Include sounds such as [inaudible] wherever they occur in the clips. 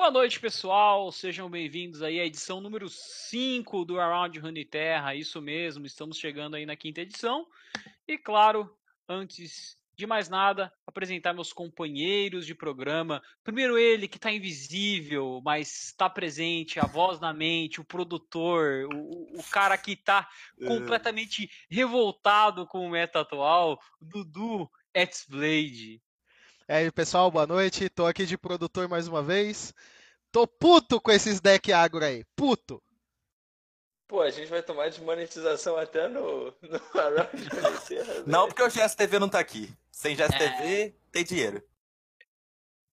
Boa noite, pessoal. Sejam bem-vindos aí à edição número 5 do Around Runeterra. Isso mesmo, estamos chegando aí na quinta edição. E claro, antes de mais nada, apresentar meus companheiros de programa. Primeiro ele que está invisível, mas está presente, a voz na mente, o produtor, o, o cara que está é. completamente revoltado com o meta atual, Dudu X-Blade. E aí, pessoal, boa noite. Tô aqui de produtor mais uma vez. Tô puto com esses deck agro aí. Puto. Pô, a gente vai tomar desmonetização até no, no [laughs] Around Não, porque o GSTV não tá aqui. Sem GSTV, é... tem dinheiro.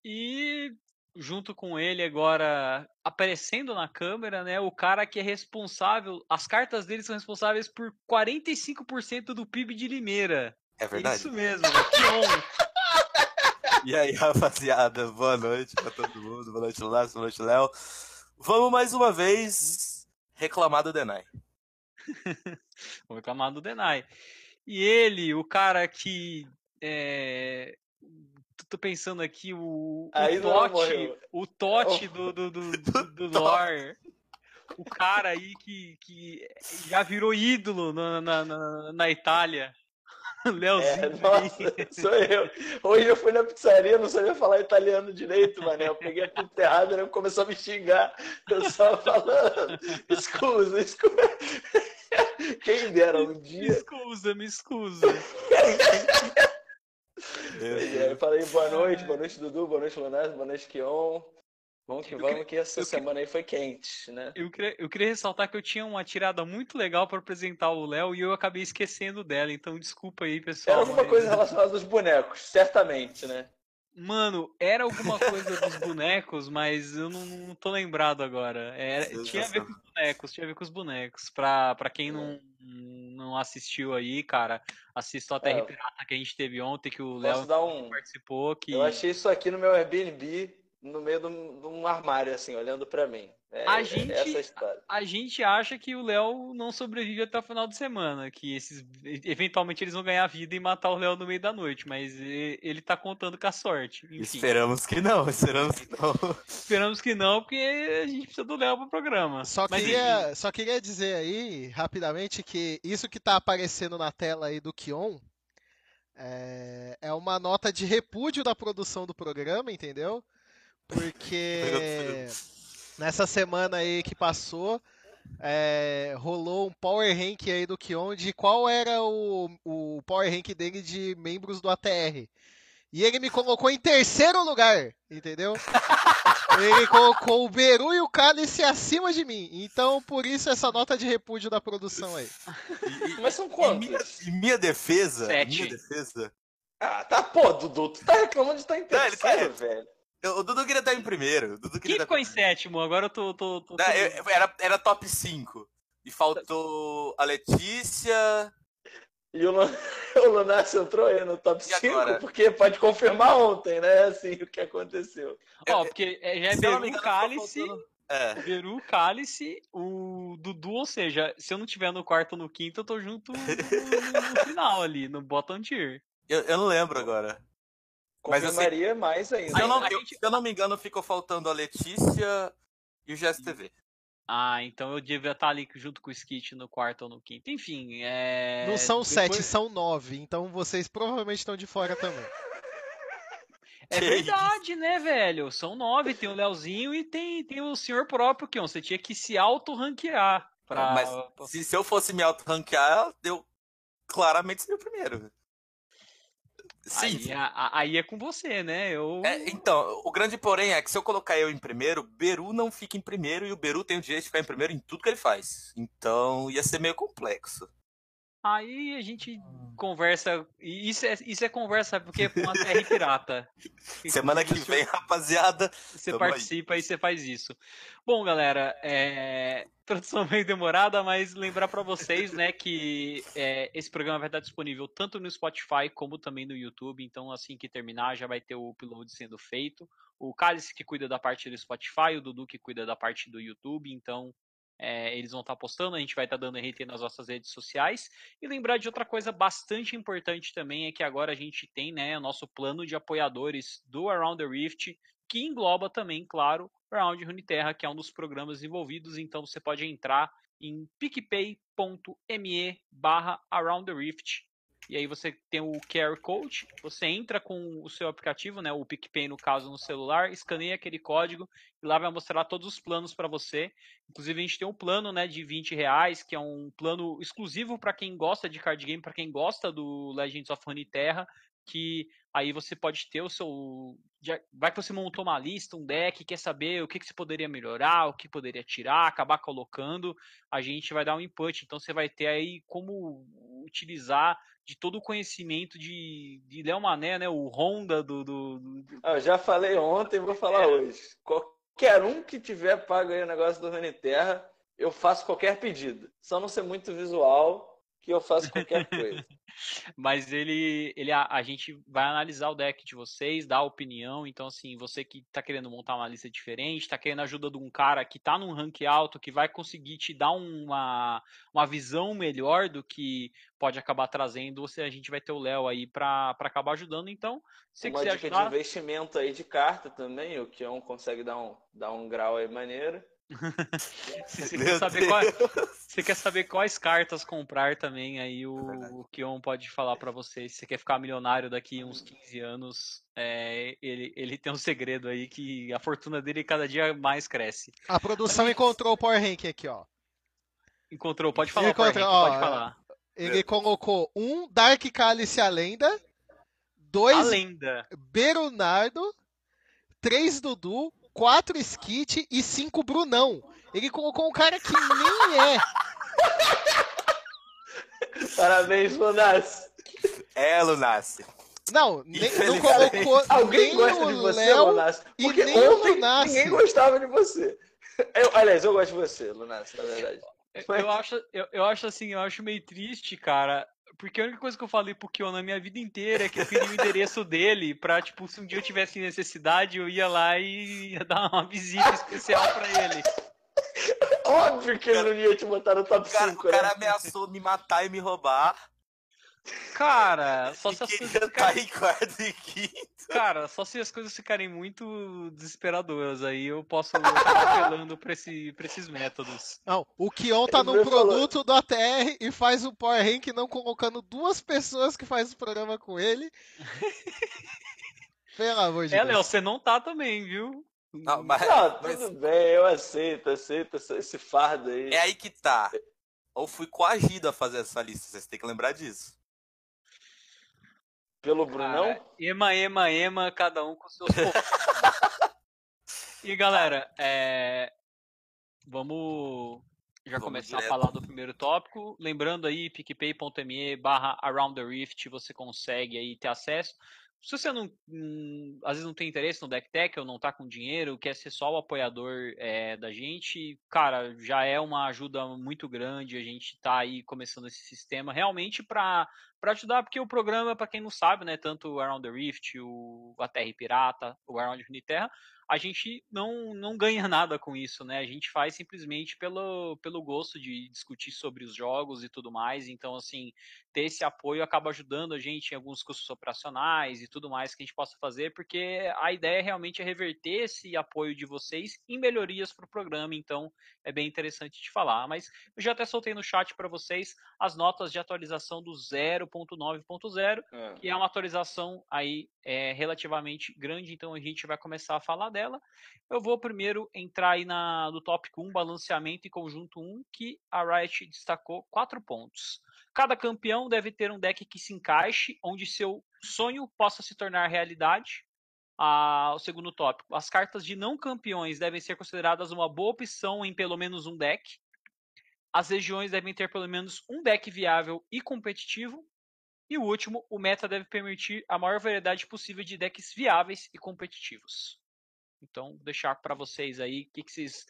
E junto com ele agora aparecendo na câmera, né, o cara que é responsável, as cartas dele são responsáveis por 45% do PIB de Limeira. É verdade. Isso mesmo, que honra. E aí, rapaziada, boa noite pra todo mundo. Boa noite, Lázaro. Boa noite, Léo. Vamos mais uma vez reclamar do Denai. [laughs] Vamos reclamar do Denai. E ele, o cara que. É... Tô pensando aqui, o, o Tote, o Tote do, do, do, [laughs] do, do lore. O cara aí que, que já virou ídolo na, na, na, na Itália. [laughs] Leozinho. É, nossa, sou eu. Hoje eu fui na pizzaria, não sabia falar italiano direito, mano. Eu peguei a pizza errada, né? começou a me xingar. Eu só falando, escusa, escusa. Quem dera um dia. Me escusa, me escusa. e aí, falei boa noite, boa noite, Dudu, boa noite, Leonardo, boa noite, Kion. Vamos que vamos, que essa semana aí foi quente, né? Eu queria, eu queria ressaltar que eu tinha uma tirada muito legal para apresentar o Léo e eu acabei esquecendo dela, então desculpa aí, pessoal. Era alguma mas... coisa relacionada aos bonecos, certamente, né? Mano, era alguma coisa dos bonecos, mas eu não, não tô lembrado agora. Era, tinha a ver com os bonecos, tinha a ver com os bonecos. Pra, pra quem não, não assistiu aí, cara, assista a Terra é. Pirata que a gente teve ontem, que o Léo um... participou. Que... Eu achei isso aqui no meu Airbnb no meio de um, armário, assim, olhando para mim. É, a, gente, a gente acha que o Léo não sobrevive até o final de semana, que esses eventualmente eles vão ganhar vida e matar o Léo no meio da noite, mas ele tá contando com a sorte. Enfim. Esperamos que não, esperamos que não. [laughs] esperamos que não, porque a gente precisa do Léo pro programa. Só queria, só queria dizer aí, rapidamente, que isso que tá aparecendo na tela aí do Kion é, é uma nota de repúdio da produção do programa, entendeu? Porque [laughs] nessa semana aí que passou, é, rolou um power rank aí do Kion de qual era o, o power rank dele de membros do ATR. E ele me colocou em terceiro lugar, entendeu? [laughs] ele colocou o Beru e o Cálice acima de mim. Então, por isso, essa nota de repúdio da produção aí. E, Mas são quantos? Em minha, em minha defesa. Sete. Minha defesa. Ah, tá, pô, Dudu, tu tá reclamando de estar em tá terceiro, tá, velho. O Dudu queria estar em primeiro. O Dudu Quem ficou em sétimo? Agora eu tô. tô, tô, tô... Era, era top 5. E faltou a Letícia. E o, [laughs] o Lunácio entrou aí no top 5, porque pode confirmar ontem, né? Assim, o que aconteceu. Ó, porque é, já é Beru Cálice. É. Beru, Cálice, o Dudu, ou seja, se eu não tiver no quarto ou no quinto, eu tô junto no, no, no final ali, no bottom tier. Eu, eu não lembro agora. Mas Confirmaria assim, mais ainda. Se eu, não, eu, se eu não me engano, ficou faltando a Letícia e o GSTV. Ah, então eu devia estar ali junto com o Skit no quarto ou no quinto. Enfim, é. Não são Depois... sete, são nove. Então vocês provavelmente estão de fora também. É verdade, né, velho? São nove, tem o Leozinho e tem, tem o senhor próprio, que você tinha que se auto-ranquear. Pra... Mas se, se eu fosse me auto-ranquear, eu claramente seria o primeiro. Sim. Aí, aí, é com você, né? Eu... É, então, o grande porém é que se eu colocar eu em primeiro, Beru não fica em primeiro e o Beru tem o direito de ficar em primeiro em tudo que ele faz. Então ia ser meio complexo. Aí a gente conversa. Isso é, isso é conversa porque é com a TR Pirata. [laughs] Semana que vem, rapaziada. Você participa aí. e você faz isso. Bom, galera, é... tradução meio demorada, mas lembrar para vocês, né, que é, esse programa vai estar disponível tanto no Spotify como também no YouTube. Então, assim que terminar, já vai ter o upload sendo feito. O Cálice que cuida da parte do Spotify, o Dudu que cuida da parte do YouTube. Então, é, eles vão estar tá postando, a gente vai estar tá dando RT nas nossas redes sociais. E lembrar de outra coisa bastante importante também é que agora a gente tem né, o nosso plano de apoiadores do Around the Rift, que engloba também, claro, Round Runeterra, que é um dos programas envolvidos. Então você pode entrar em picpay.me barra Around the Rift e aí você tem o QR Code, você entra com o seu aplicativo, né, o PicPay no caso no celular, escaneia aquele código e lá vai mostrar todos os planos para você. Inclusive a gente tem um plano, né, de 20 reais, que é um plano exclusivo para quem gosta de card game, para quem gosta do Legends of Runeterra, que aí você pode ter o seu. Vai que você montou uma lista, um deck, quer saber o que, que você poderia melhorar, o que poderia tirar, acabar colocando, a gente vai dar um input. Então você vai ter aí como utilizar de todo o conhecimento de, de Léo Mané, né? O Honda do. do, do... Ah, eu já falei ontem, vou falar é. hoje. Qualquer um que tiver pago aí o negócio do Terra, eu faço qualquer pedido. Só não ser muito visual, que eu faço qualquer coisa. [laughs] Mas ele, ele a, a, gente vai analisar o deck de vocês, dar opinião. Então, assim, você que tá querendo montar uma lista diferente, tá querendo a ajuda de um cara que tá num rank alto, que vai conseguir te dar uma, uma visão melhor do que pode acabar trazendo, você, a gente vai ter o Léo aí para acabar ajudando. Então, se uma quiser dica ajudar... de investimento aí de carta também, o que um consegue dar um, dar um grau aí maneiro. Você, quer saber qual, você quer saber quais cartas comprar também, aí o, é o Kion pode falar para você. Se você quer ficar milionário daqui uns 15 anos, é, ele, ele tem um segredo aí que a fortuna dele cada dia mais cresce. A produção Mas... encontrou o Power Rank aqui, ó. Encontrou, pode falar, Encontrou, ó, pode falar. Ele colocou um Dark Cálice a Lenda, dois a lenda. Berunardo, três Dudu, quatro Skit e cinco Brunão. Ele colocou um cara que nem é. Parabéns, Lunas. É, Lunas. Não, nem, não colocou Alguém nem gosta o de você, Léo Lunas? Porque nem ontem ninguém gostava de você. Eu, aliás, eu gosto de você, Lunas, na verdade. Eu acho, eu, eu acho assim, eu acho meio triste, cara, porque a única coisa que eu falei pro Kion na minha vida inteira é que eu queria o endereço dele pra, tipo, se um dia eu tivesse necessidade, eu ia lá e ia dar uma visita especial pra ele. Óbvio que ele não ia te botar no top 5. O cara, né? ameaçou me matar e me roubar. Cara, só se as coisas ficarem... tá em quarto e quinto. Cara, só se as coisas ficarem muito desesperadoras, aí eu posso acabar apelando pra, esse, pra esses métodos. Não, o Kion tá no produto do ATR e faz o Power Rank não colocando duas pessoas que fazem o programa com ele. [laughs] Pelo amor de é, Deus. É, Léo, você não tá também, viu? Não, mas, não, tudo mas... bem, eu aceito, aceito esse fardo aí. É aí que tá. Ou fui coagido a fazer essa lista, vocês têm que lembrar disso. Pelo Brunão? Cara, ema, ema, ema, cada um com seus E galera, é... vamos já vamos começar direto. a falar do primeiro tópico. Lembrando aí, picpay.me barra Around the Rift, você consegue aí ter acesso. Se você não, hum, às vezes não tem interesse no DeckTech ou não tá com dinheiro, quer ser só o apoiador é, da gente, cara, já é uma ajuda muito grande. A gente tá aí começando esse sistema realmente para ajudar, porque o programa, para quem não sabe, né, tanto o Around the Rift, o A Terra Pirata, o Around Uniterra, a gente não, não ganha [laughs] nada com isso, né? A gente faz simplesmente pelo, pelo gosto de discutir sobre os jogos e tudo mais. Então, assim, ter esse apoio acaba ajudando a gente em alguns custos operacionais e tudo mais que a gente possa fazer, porque a ideia realmente é reverter esse apoio de vocês em melhorias para o programa. Então, é bem interessante de falar. Mas eu já até soltei no chat para vocês as notas de atualização do 0.9.0, é. que é uma atualização aí é, relativamente grande. Então, a gente vai começar a falar dela. Eu vou primeiro entrar aí na, no tópico 1, balanceamento e conjunto 1, que a Riot destacou quatro pontos. Cada campeão deve ter um deck que se encaixe, onde seu sonho possa se tornar realidade. Ah, o segundo tópico. As cartas de não campeões devem ser consideradas uma boa opção em pelo menos um deck. As regiões devem ter pelo menos um deck viável e competitivo. E o último, o meta deve permitir a maior variedade possível de decks viáveis e competitivos. Então, deixar para vocês aí o que, que vocês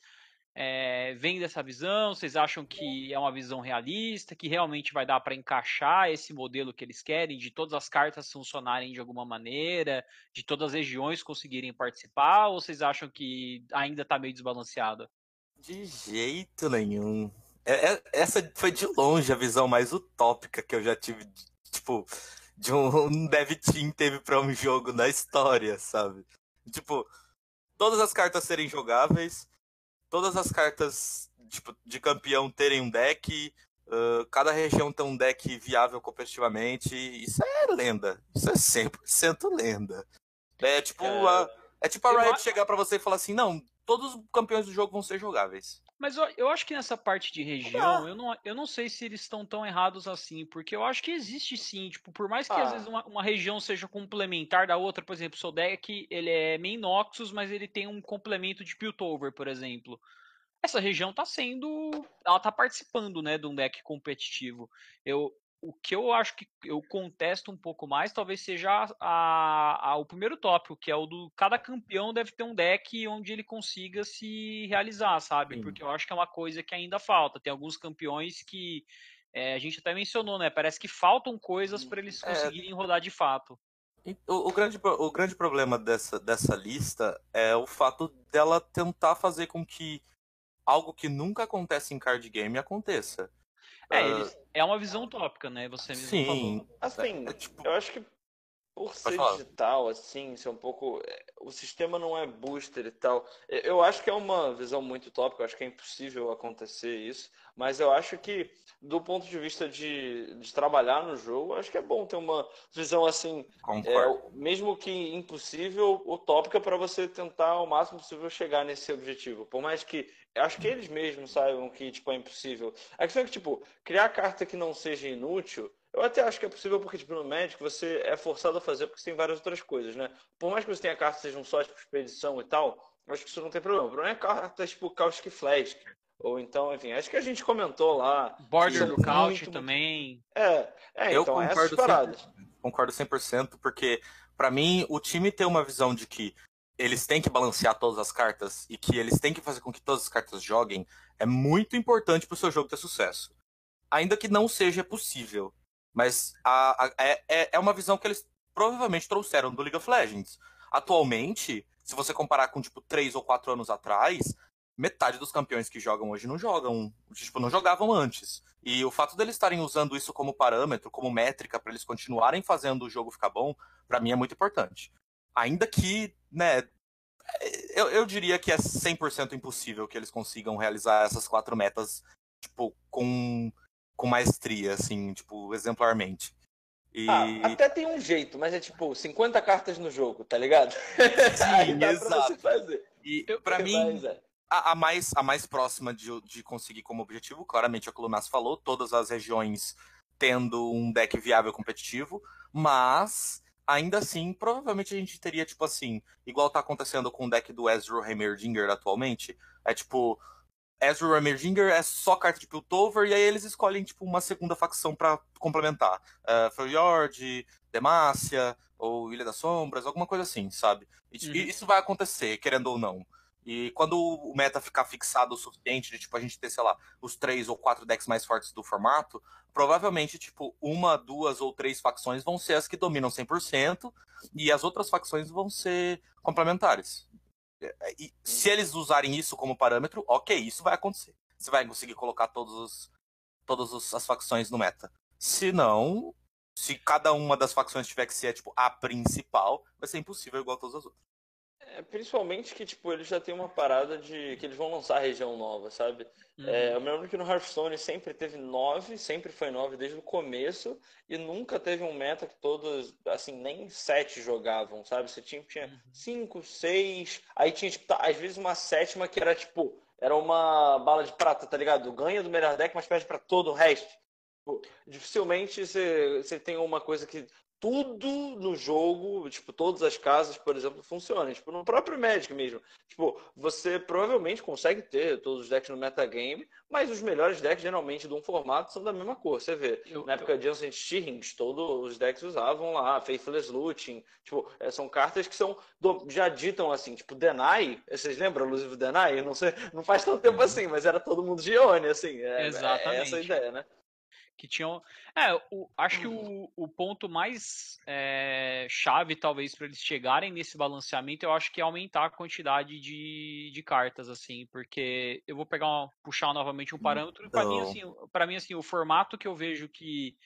é, veem dessa visão. Vocês acham que é uma visão realista, que realmente vai dar para encaixar esse modelo que eles querem, de todas as cartas funcionarem de alguma maneira, de todas as regiões conseguirem participar, ou vocês acham que ainda está meio desbalanceado? De jeito nenhum. É, é, essa foi de longe a visão mais utópica que eu já tive, tipo, de um, um dev team teve para um jogo na história, sabe? Tipo, todas as cartas serem jogáveis, todas as cartas tipo, de campeão terem um deck, uh, cada região ter um deck viável competitivamente. Isso é lenda. Isso é 100% lenda. É tipo é... a, é tipo a Riot chegar para você e falar assim: não, todos os campeões do jogo vão ser jogáveis. Mas eu, eu acho que nessa parte de região, ah. eu, não, eu não sei se eles estão tão errados assim, porque eu acho que existe sim, tipo, por mais que ah. às vezes uma, uma, região seja complementar da outra, por exemplo, o deck ele é main Noxus, mas ele tem um complemento de Piltover, por exemplo. Essa região tá sendo. Ela tá participando, né, de um deck competitivo. Eu, o que eu acho que eu contesto um pouco mais talvez seja a, a, o primeiro tópico, que é o do cada campeão deve ter um deck onde ele consiga se realizar, sabe? Sim. Porque eu acho que é uma coisa que ainda falta. Tem alguns campeões que é, a gente até mencionou, né? Parece que faltam coisas para eles é. conseguirem é... rodar de fato. O, o, grande, o grande problema dessa, dessa lista é o fato dela tentar fazer com que algo que nunca acontece em card game aconteça. É, uh... eles, é uma visão utópica, né? Você mesmo Sim. falou. Assim, é, tipo... eu acho que por ser digital, assim, ser um pouco. É, o sistema não é booster e tal. Eu acho que é uma visão muito utópica, eu acho que é impossível acontecer isso. Mas eu acho que, do ponto de vista de, de trabalhar no jogo, acho que é bom ter uma visão assim, é, mesmo que impossível, utópica, para você tentar ao máximo possível chegar nesse objetivo. Por mais que. Acho que eles mesmos saibam que tipo, é impossível. A questão é que, tipo, criar carta que não seja inútil eu até acho que é possível porque, tipo, no Magic você é forçado a fazer porque você tem várias outras coisas, né? Por mais que você tenha cartas que sejam só, tipo, expedição e tal, acho que isso não tem problema. O problema é cartas, tipo, Caustic Flash. Ou então, enfim, acho que a gente comentou lá. Border do Couch também. É, é eu então, concordo essas 100%, concordo 100%, porque, para mim, o time tem uma visão de que eles têm que balancear todas as cartas e que eles têm que fazer com que todas as cartas joguem é muito importante para o seu jogo ter sucesso. Ainda que não seja possível. Mas a, a, é, é, é uma visão que eles provavelmente trouxeram do League of Legends. Atualmente, se você comparar com, tipo, três ou quatro anos atrás, metade dos campeões que jogam hoje não jogam, tipo, não jogavam antes. E o fato deles estarem usando isso como parâmetro, como métrica, para eles continuarem fazendo o jogo ficar bom, para mim é muito importante. Ainda que, né, eu, eu diria que é 100% impossível que eles consigam realizar essas quatro metas, tipo, com com maestria, assim, tipo, exemplarmente. E... Ah, até tem um jeito, mas é tipo 50 cartas no jogo, tá ligado? [laughs] Sim, exato. E para [laughs] mim, é. a, a, mais, a mais próxima de, de conseguir como objetivo, claramente é o que o Lunas falou, todas as regiões tendo um deck viável competitivo, mas ainda assim, provavelmente a gente teria, tipo assim, igual tá acontecendo com o deck do Ezreal Heimerdinger atualmente, é tipo, Ezra Emerginger é só carta de Piltover, e aí eles escolhem, tipo, uma segunda facção para complementar. Uh, Freljord, Demacia, ou Ilha das Sombras, alguma coisa assim, sabe? E, uhum. Isso vai acontecer, querendo ou não. E quando o meta ficar fixado o suficiente, de, tipo, a gente ter, sei lá, os três ou quatro decks mais fortes do formato, provavelmente, tipo, uma, duas ou três facções vão ser as que dominam 100%, e as outras facções vão ser complementares. É, e se eles usarem isso como parâmetro, ok, isso vai acontecer. Você vai conseguir colocar todos os, todas as facções no meta. Se não, se cada uma das facções tiver que ser tipo a principal, vai ser impossível igual a todas as outras. É, principalmente que, tipo, eles já têm uma parada de que eles vão lançar região nova, sabe? Uhum. É, eu me lembro que no Hearthstone sempre teve nove, sempre foi nove desde o começo, e nunca teve um meta que todos, assim, nem sete jogavam, sabe? Você tinha, tinha uhum. cinco, seis, aí tinha, tipo, tá, às vezes uma sétima que era, tipo, era uma bala de prata, tá ligado? Ganha do melhor deck, mas perde para todo o resto. Tipo, dificilmente você, você tem uma coisa que tudo no jogo, tipo, todas as casas, por exemplo, funcionam. Tipo, no próprio Magic mesmo. Tipo, você provavelmente consegue ter todos os decks no metagame, mas os melhores decks, geralmente, de um formato, são da mesma cor. Você vê, eu, na época eu... de Ancient Shearings, todos os decks usavam lá, Faithless Looting. Tipo, é, são cartas que são do, já ditam assim, tipo, Deny. Vocês lembram o Elusive Deny? Não sei, não faz tanto tempo uhum. assim, mas era todo mundo de Ione, assim. É, Exatamente. É essa a ideia, né? Que tinham. É, o, acho que o, o ponto mais é, chave, talvez, para eles chegarem nesse balanceamento, eu acho que é aumentar a quantidade de, de cartas, assim, porque eu vou pegar uma, puxar novamente um parâmetro. Para mim, assim, para mim, assim, o formato que eu vejo que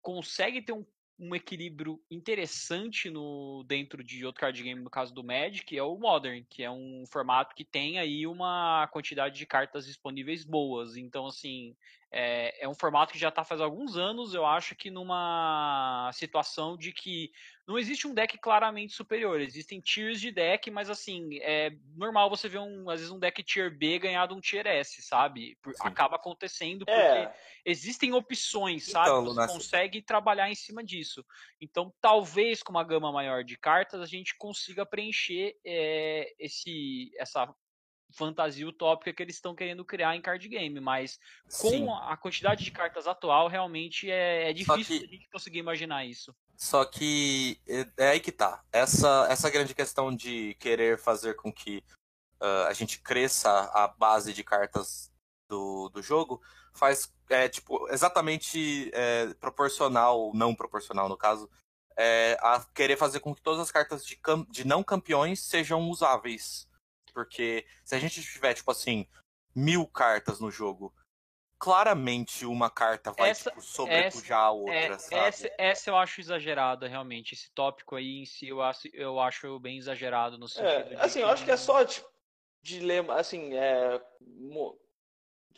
consegue ter um um equilíbrio interessante no dentro de outro card game, no caso do Magic, é o Modern, que é um formato que tem aí uma quantidade de cartas disponíveis boas. Então, assim, é, é um formato que já está faz alguns anos, eu acho que numa situação de que não existe um deck claramente superior, existem tiers de deck, mas assim, é normal você ver um, às vezes um deck tier B ganhar de um tier S, sabe? Sim. Acaba acontecendo porque é. existem opções, sabe? Então, você consegue trabalhar em cima disso. Então, talvez com uma gama maior de cartas a gente consiga preencher é, esse, essa fantasia utópica que eles estão querendo criar em card game, mas com Sim. a quantidade de cartas atual, realmente é, é difícil que... a gente conseguir imaginar isso. Só que é, é aí que tá. Essa, essa grande questão de querer fazer com que uh, a gente cresça a base de cartas do, do jogo faz é, tipo, exatamente é, proporcional, não proporcional no caso, é, a querer fazer com que todas as cartas de, de não campeões sejam usáveis. Porque se a gente tiver, tipo assim, mil cartas no jogo, claramente uma carta vai essa, tipo, sobrepujar a outra, é, sabe? Essa, essa, eu acho exagerada, realmente. Esse tópico aí em si eu acho, eu acho bem exagerado no é, sentido. É, assim, eu acho que é só tipo, dilema, assim, é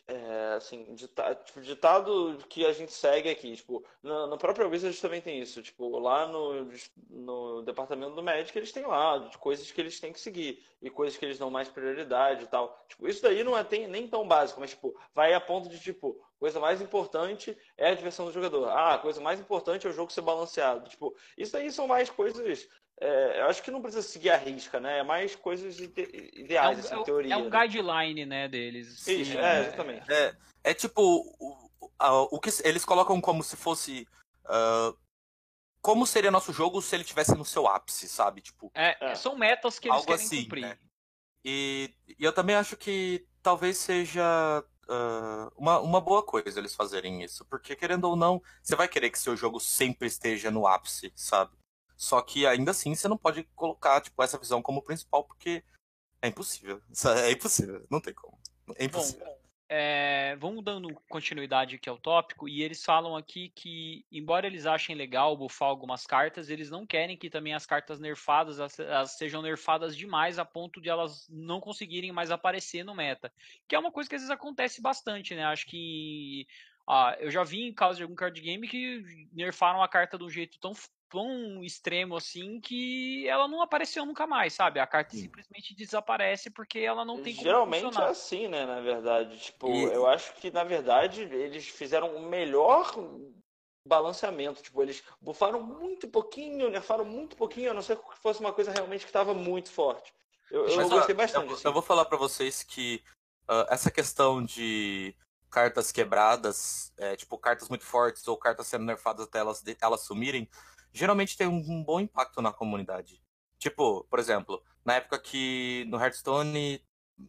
é, assim, ditado, tipo, ditado que a gente segue aqui, tipo, no, no próprio Wizards também tem isso, tipo, lá no, no departamento do médico eles têm lá coisas que eles têm que seguir e coisas que eles dão mais prioridade e tal. Tipo, isso daí não é tem, nem tão básico, mas, tipo, vai a ponto de, tipo, coisa mais importante é a diversão do jogador. Ah, a coisa mais importante é o jogo ser balanceado. Tipo, isso aí são mais coisas é, eu acho que não precisa seguir a risca, né? É mais coisas ide ideais, é um, assim, teoria. É um né? guideline, né, deles. Isso, é, exatamente. É, é tipo, o, o que eles colocam como se fosse... Uh, como seria nosso jogo se ele tivesse no seu ápice, sabe? Tipo, é, é. São metas que eles algo querem assim, cumprir. Né? E, e, eu também acho que talvez seja uh, uma, uma boa coisa eles fazerem isso. Porque, querendo ou não, você vai querer que seu jogo sempre esteja no ápice, sabe? Só que ainda assim você não pode colocar tipo, essa visão como principal, porque é impossível. [laughs] É impossível, não tem como. É impossível. Bom, é, vamos dando continuidade aqui ao tópico, e eles falam aqui que, embora eles achem legal bufar algumas cartas, eles não querem que também as cartas nerfadas elas, elas sejam nerfadas demais a ponto de elas não conseguirem mais aparecer no meta. Que é uma coisa que às vezes acontece bastante, né? Acho que ah, eu já vi em caso de algum card game que nerfaram a carta de um jeito tão tão extremo assim que ela não apareceu nunca mais, sabe? A carta Sim. simplesmente desaparece porque ela não tem como Geralmente funcionar. é assim, né, na verdade. Tipo, e... eu acho que na verdade eles fizeram o melhor balanceamento, tipo, eles bufaram muito pouquinho, nerfaram muito pouquinho, a não ser que fosse uma coisa realmente que estava muito forte. Eu, eu gostei bastante. Eu, assim. eu vou falar para vocês que uh, essa questão de cartas quebradas, é, tipo cartas muito fortes ou cartas sendo nerfadas até elas, elas sumirem, geralmente tem um bom impacto na comunidade. Tipo, por exemplo, na época que no Hearthstone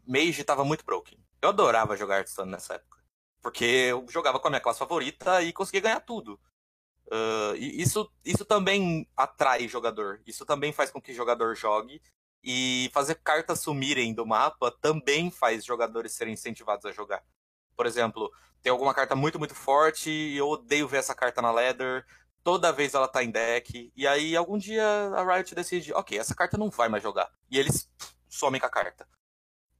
Mage tava muito broken. Eu adorava jogar Hearthstone nessa época. Porque eu jogava com a minha classe favorita e conseguia ganhar tudo. Uh, e isso, isso também atrai jogador. Isso também faz com que jogador jogue. E fazer cartas sumirem do mapa também faz jogadores serem incentivados a jogar. Por exemplo, tem alguma carta muito, muito forte e eu odeio ver essa carta na ladder toda vez ela tá em deck, e aí algum dia a Riot decide, ok, essa carta não vai mais jogar. E eles somem com a carta.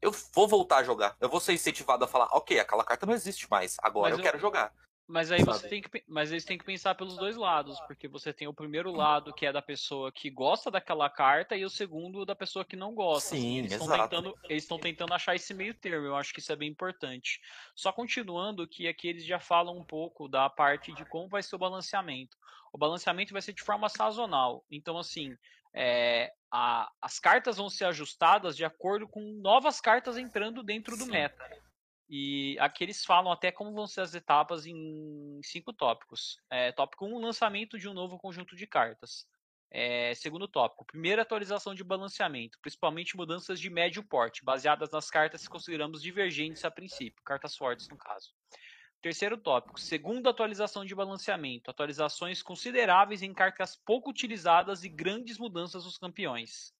Eu vou voltar a jogar. Eu vou ser incentivado a falar, ok, aquela carta não existe mais, agora eu, eu, quero jogar. Mas aí sabe? você tem que, mas eles têm que pensar pelos dois lados, porque você tem o primeiro lado que é da pessoa que gosta daquela carta e o segundo da pessoa que não gosta. Sim, eles estão tentando, eles estão tentando achar esse meio termo. Eu acho que isso é bem importante. Só continuando que aqui eles já falam um pouco da parte de como vai ser o balanceamento. O balanceamento vai ser de forma sazonal. Então assim, é, a, as cartas vão ser ajustadas de acordo com novas cartas entrando dentro do Sim. meta. E aqui eles falam até como vão ser as etapas em cinco tópicos. É, tópico 1, um, lançamento de um novo conjunto de cartas. É, segundo tópico, primeira atualização de balanceamento, principalmente mudanças de médio porte, baseadas nas cartas que consideramos divergentes a princípio, cartas fortes no caso. Terceiro tópico, segunda atualização de balanceamento, atualizações consideráveis em cartas pouco utilizadas e grandes mudanças nos campeões.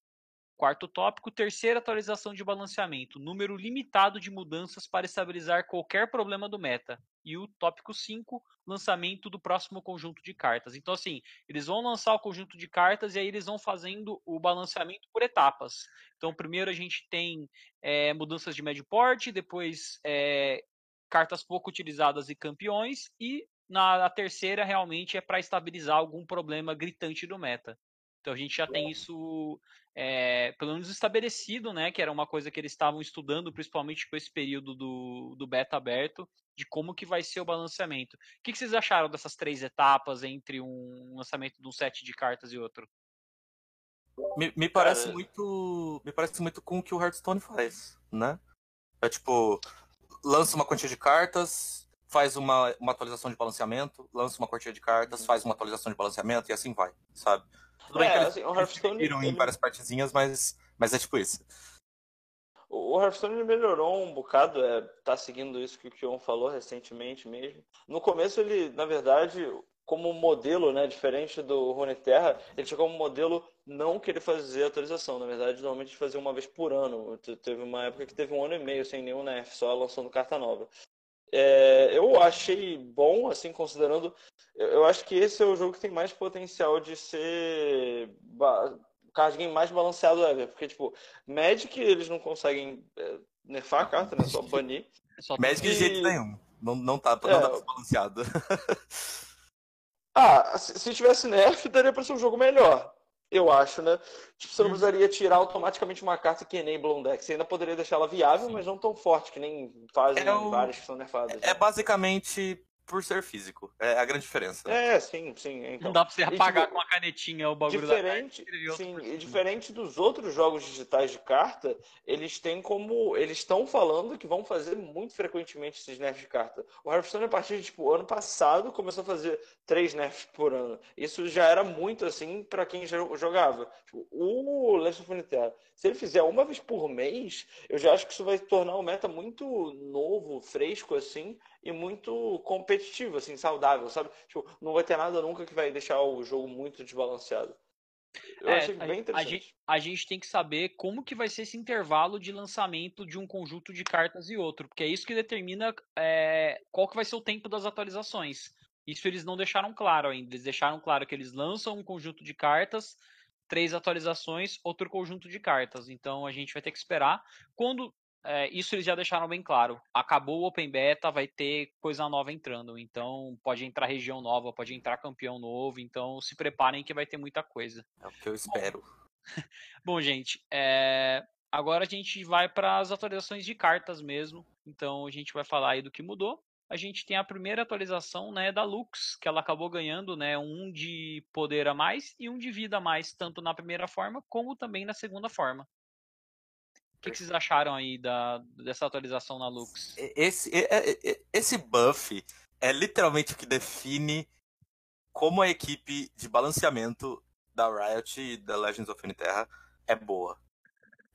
Quarto tópico, terceira atualização de balanceamento, número limitado de mudanças para estabilizar qualquer problema do meta. E o tópico 5, lançamento do próximo conjunto de cartas. Então, assim, eles vão lançar o conjunto de cartas e aí eles vão fazendo o balanceamento por etapas. Então, primeiro a gente tem é, mudanças de médio porte, depois é, cartas pouco utilizadas e campeões, e na terceira realmente é para estabilizar algum problema gritante do meta. Então a gente já tem isso é, pelo menos estabelecido, né? Que era uma coisa que eles estavam estudando, principalmente com esse período do, do beta aberto, de como que vai ser o balanceamento. O que, que vocês acharam dessas três etapas entre um lançamento de um set de cartas e outro? Me, me parece Cara... muito. Me parece muito com o que o Hearthstone faz, né? É tipo, lança uma quantia de cartas, faz uma, uma atualização de balanceamento, lança uma quantia de cartas, faz uma atualização de balanceamento e assim vai, sabe? Tudo bem é, que eles, assim, o Hearthstone viram ele... em várias partezinhas, mas, mas é tipo isso. O Hearthstone melhorou um bocado, é, tá seguindo isso que o Kion falou recentemente mesmo. No começo ele, na verdade, como modelo, né, diferente do Runeterra, ele chegou como modelo não querer fazer atualização. Na verdade, normalmente fazia uma vez por ano. Teve uma época que teve um ano e meio sem nenhum nerf, só lançando carta nova. É, eu achei bom, assim, considerando. Eu acho que esse é o jogo que tem mais potencial de ser card game mais balanceado ever. Porque, tipo, Magic eles não conseguem é, nerfar a carta, né? Só banir. [laughs] Só Magic e... de jeito nenhum. Não, não tá, não é... tá balanceado. [laughs] ah, se, se tivesse nerf, daria pra ser um jogo melhor eu acho, né? Tipo, você não uhum. precisaria tirar automaticamente uma carta que enable um deck. Você ainda poderia deixar ela viável, mas não tão forte, que nem fazem é o... várias que são nerfadas. É né? basicamente por ser físico. É a grande diferença. É, sim, sim. Então. Não dá pra você apagar tipo, com a canetinha o bagulho diferente, da Sim, e diferente dos outros jogos digitais de carta, eles têm como. Eles estão falando que vão fazer muito frequentemente esses nerfs de carta. O Hearthstone, a partir de tipo, ano passado, começou a fazer três nerfs por ano. Isso já era muito assim para quem jogava. Tipo, o Legend of Runeterra, se ele fizer uma vez por mês, eu já acho que isso vai tornar o meta muito novo, fresco, assim, e muito competitivo, assim, saudável, sabe? Tipo, não vai ter nada nunca que vai deixar o jogo muito desbalanceado. Eu é, achei bem interessante. A gente, a gente, tem que saber como que vai ser esse intervalo de lançamento de um conjunto de cartas e outro, porque é isso que determina é, qual que vai ser o tempo das atualizações. Isso eles não deixaram claro ainda. Eles deixaram claro que eles lançam um conjunto de cartas, três atualizações, outro conjunto de cartas. Então a gente vai ter que esperar. Quando é, isso eles já deixaram bem claro. Acabou o Open Beta, vai ter coisa nova entrando. Então, pode entrar região nova, pode entrar campeão novo. Então, se preparem que vai ter muita coisa. É o que eu espero. Bom, [laughs] Bom gente, é... agora a gente vai para as atualizações de cartas mesmo. Então, a gente vai falar aí do que mudou. A gente tem a primeira atualização né, da Lux, que ela acabou ganhando né, um de poder a mais e um de vida a mais, tanto na primeira forma como também na segunda forma. O que, que, vocês acharam aí da, dessa atualização na Lux? Esse, esse buff é literalmente o que define como a equipe de balanceamento da Riot e da Legends of Terra é boa.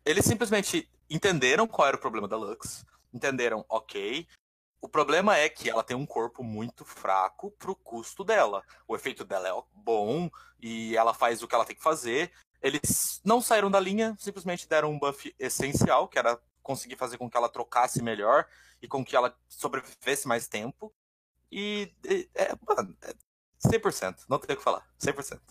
Eles simplesmente entenderam qual era o problema da Lux, entenderam, ok, o problema é que ela tem um corpo muito fraco pro custo dela. O efeito dela é bom e ela faz o que ela tem que fazer, eles não saíram da linha, simplesmente deram um buff essencial, que era conseguir fazer com que ela trocasse melhor e com que ela sobrevivesse mais tempo. E é, mano, é 100%, não tem o que falar, 100%.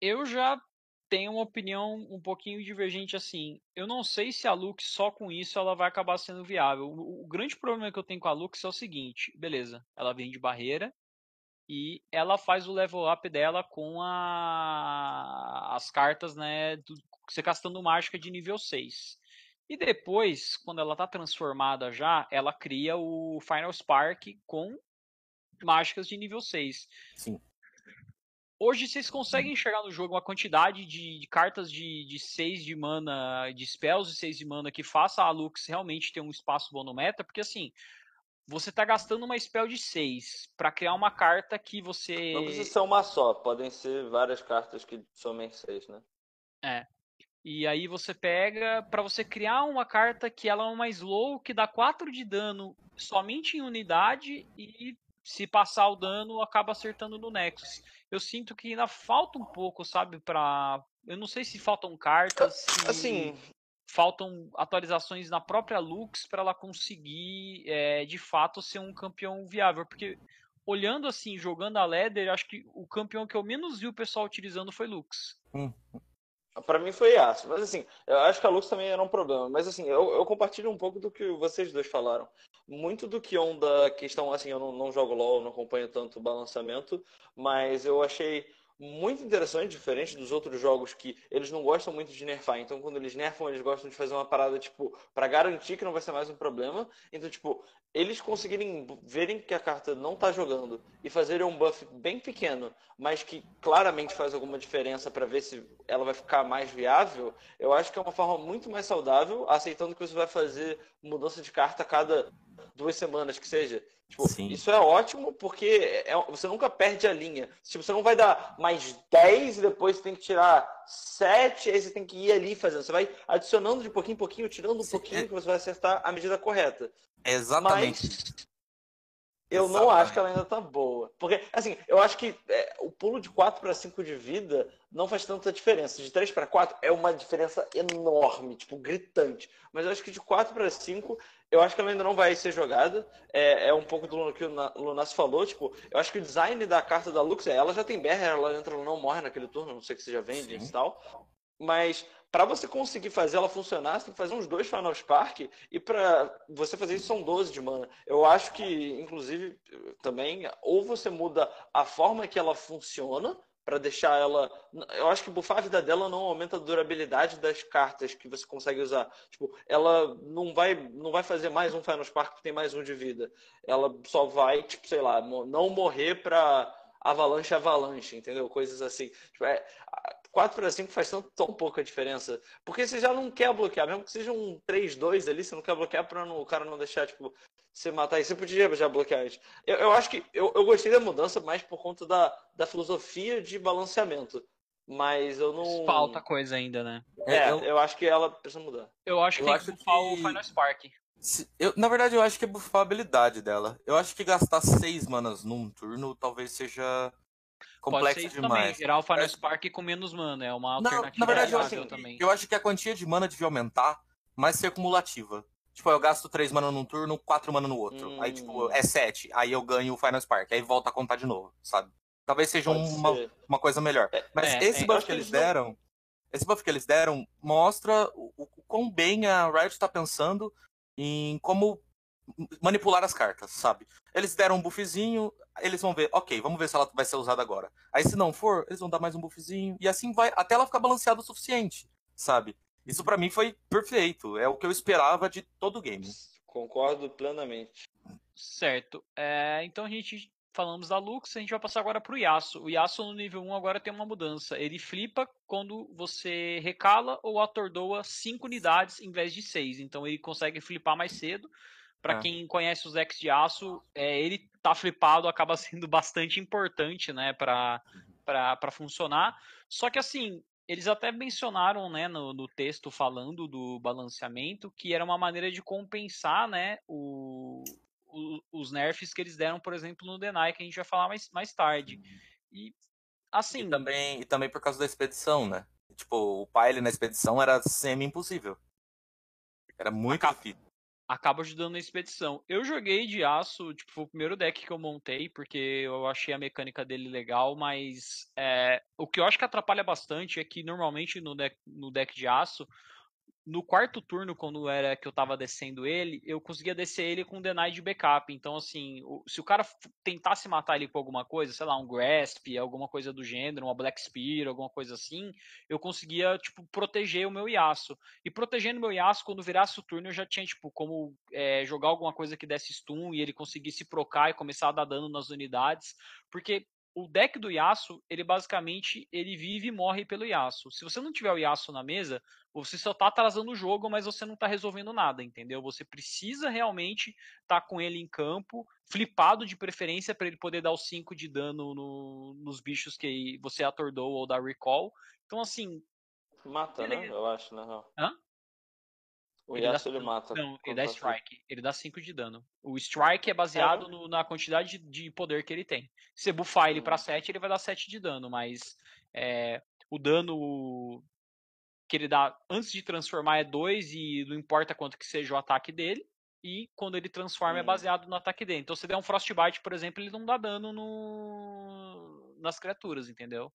Eu já tenho uma opinião um pouquinho divergente assim. Eu não sei se a Lux só com isso ela vai acabar sendo viável. O, o grande problema que eu tenho com a Lux é o seguinte, beleza, ela vem de barreira, e ela faz o level up dela com a... as cartas, né, do... você gastando mágica de nível 6. E depois, quando ela tá transformada já, ela cria o Final Spark com mágicas de nível 6. Sim. Hoje vocês conseguem enxergar no jogo uma quantidade de, de cartas de, de 6 de mana, de spells de 6 de mana que faça a Lux realmente ter um espaço bom no meta, porque assim, você está gastando uma spell de 6 para criar uma carta que você. Não precisa ser uma só, podem ser várias cartas que somem 6, né? É. E aí você pega para você criar uma carta que ela é uma slow que dá 4 de dano somente em unidade e se passar o dano acaba acertando no Nexus. Eu sinto que ainda falta um pouco, sabe, para eu não sei se faltam cartas, se assim, faltam atualizações na própria Lux para ela conseguir, é, de fato, ser um campeão viável. Porque olhando assim, jogando a Leather, acho que o campeão que eu menos vi o pessoal utilizando foi Lux. Hum. Para mim foi Yasuo, mas assim, eu acho que a Lux também era um problema. Mas assim, eu, eu compartilho um pouco do que vocês dois falaram. Muito do que on da questão, assim, eu não, não jogo LoL, não acompanho tanto o balançamento, mas eu achei muito interessante, diferente dos outros jogos que eles não gostam muito de nerfar. Então, quando eles nerfam, eles gostam de fazer uma parada, tipo, para garantir que não vai ser mais um problema. Então, tipo, eles conseguirem verem que a carta não tá jogando e fazerem um buff bem pequeno, mas que claramente faz alguma diferença para ver se ela vai ficar mais viável, eu acho que é uma forma muito mais saudável, aceitando que você vai fazer mudança de carta a cada duas semanas que seja. Tipo, isso é ótimo porque é, você nunca perde a linha. Tipo, você não vai dar mais 10 e depois tem que tirar 7, aí você tem que ir ali fazendo. Você vai adicionando de pouquinho em pouquinho, tirando um Sim. pouquinho, é... que você vai acertar a medida correta. Exatamente. Mas eu Exatamente. não acho que ela ainda tá boa. Porque, assim, eu acho que é, o pulo de 4 para 5 de vida não faz tanta diferença. De 3 para 4 é uma diferença enorme, tipo, gritante. Mas eu acho que de 4 para 5 eu acho que ela ainda não vai ser jogada. É, é um pouco do que o Lunas falou. Tipo, eu acho que o design da carta da Lux, é, ela já tem BR, ela entra, ela não morre naquele turno, não sei que seja vende e tal. Mas para você conseguir fazer ela funcionar, você tem que fazer uns dois Final Spark. E para você fazer isso são 12 de mana. Eu acho que, inclusive, também, ou você muda a forma que ela funciona para deixar ela. Eu acho que bufar a vida dela não aumenta a durabilidade das cartas que você consegue usar. Tipo, ela não vai, não vai fazer mais um Final Spark que tem mais um de vida. Ela só vai, tipo, sei lá, não morrer para avalanche avalanche, entendeu? Coisas assim. Tipo, é, 4 para 5 faz tão, tão pouca diferença. Porque você já não quer bloquear, mesmo que seja um 3-2 ali, você não quer bloquear para o cara não deixar, tipo, você matar isso. Você podia já bloquear isso. Eu, eu acho que eu, eu gostei da mudança mais por conta da, da filosofia de balanceamento. Mas eu não. Falta coisa ainda, né? É, eu, eu acho que ela precisa mudar. Eu acho que eu tem acho que bufar o Final Spark. Eu, na verdade, eu acho que é bufar a habilidade dela. Eu acho que gastar seis manas num turno talvez seja complexo Pode ser demais. Também, gerar o Final é... Spark com menos mana, é uma alternativa. Não, na verdade, eu, assim, também. eu acho que a quantia de mana devia aumentar, mas ser acumulativa. Tipo, eu gasto 3 mana num turno, 4 mana no outro. Hum. Aí, tipo, é 7. Aí eu ganho o Final Spark. Aí volta a contar de novo, sabe? Talvez seja uma, uma coisa melhor. É, Mas é, esse é, buff que eles deram. Não... Esse buff que eles deram mostra o, o, o quão bem a Riot está pensando em como manipular as cartas, sabe? Eles deram um buffzinho, eles vão ver, ok, vamos ver se ela vai ser usada agora. Aí se não for, eles vão dar mais um buffzinho, e assim vai, até ela ficar balanceada o suficiente, sabe? Isso para mim foi perfeito, é o que eu esperava de todo o game. Concordo plenamente. Certo, é, então a gente falamos da Lux, a gente vai passar agora pro Yasuo. O Yasuo no nível 1 agora tem uma mudança. Ele flipa quando você recala ou atordoa 5 unidades em vez de 6. Então ele consegue flipar mais cedo. Para ah. quem conhece os decks de aço, é, ele tá flipado acaba [laughs] sendo bastante importante, né, para funcionar. Só que assim, eles até mencionaram, né, no, no, texto falando do balanceamento, que era uma maneira de compensar, né, o, o, os nerfs que eles deram, por exemplo, no Deny, que a gente vai falar mais, mais tarde. E assim. E também, e também por causa da expedição, né? Tipo, o pile na expedição era semi-impossível. Era muito difícil acaba ajudando na expedição. Eu joguei de aço, tipo, foi o primeiro deck que eu montei, porque eu achei a mecânica dele legal, mas é, o que eu acho que atrapalha bastante é que normalmente no deck, no deck de aço no quarto turno, quando era que eu tava descendo ele, eu conseguia descer ele com deny de backup. Então, assim, se o cara tentasse matar ele com alguma coisa, sei lá, um grasp, alguma coisa do gênero, uma black spear, alguma coisa assim, eu conseguia, tipo, proteger o meu Yasuo. E protegendo o meu Yasuo, quando virasse o turno, eu já tinha, tipo, como é, jogar alguma coisa que desse stun e ele conseguisse procar e começar a dar dano nas unidades. Porque o deck do Yasuo, ele basicamente ele vive e morre pelo Yasuo. Se você não tiver o Yasuo na mesa, você só tá atrasando o jogo, mas você não tá resolvendo nada, entendeu? Você precisa realmente estar tá com ele em campo, flipado de preferência para ele poder dar os 5 de dano no, nos bichos que você atordou ou dá recall. Então assim, mata, né? Eu acho, né? Hã? O ele Yasuo dá, ele mata. Não, ele dá strike. Ele dá 5 de dano. O strike é baseado é. no, na quantidade de poder que ele tem. Se você buffar ele pra 7, hum. ele vai dar 7 de dano, mas é, o dano que ele dá antes de transformar é 2 e não importa quanto que seja o ataque dele. E quando ele transforma é hum. baseado no ataque dele. Então se der um Frostbite, por exemplo, ele não dá dano no... nas criaturas, entendeu?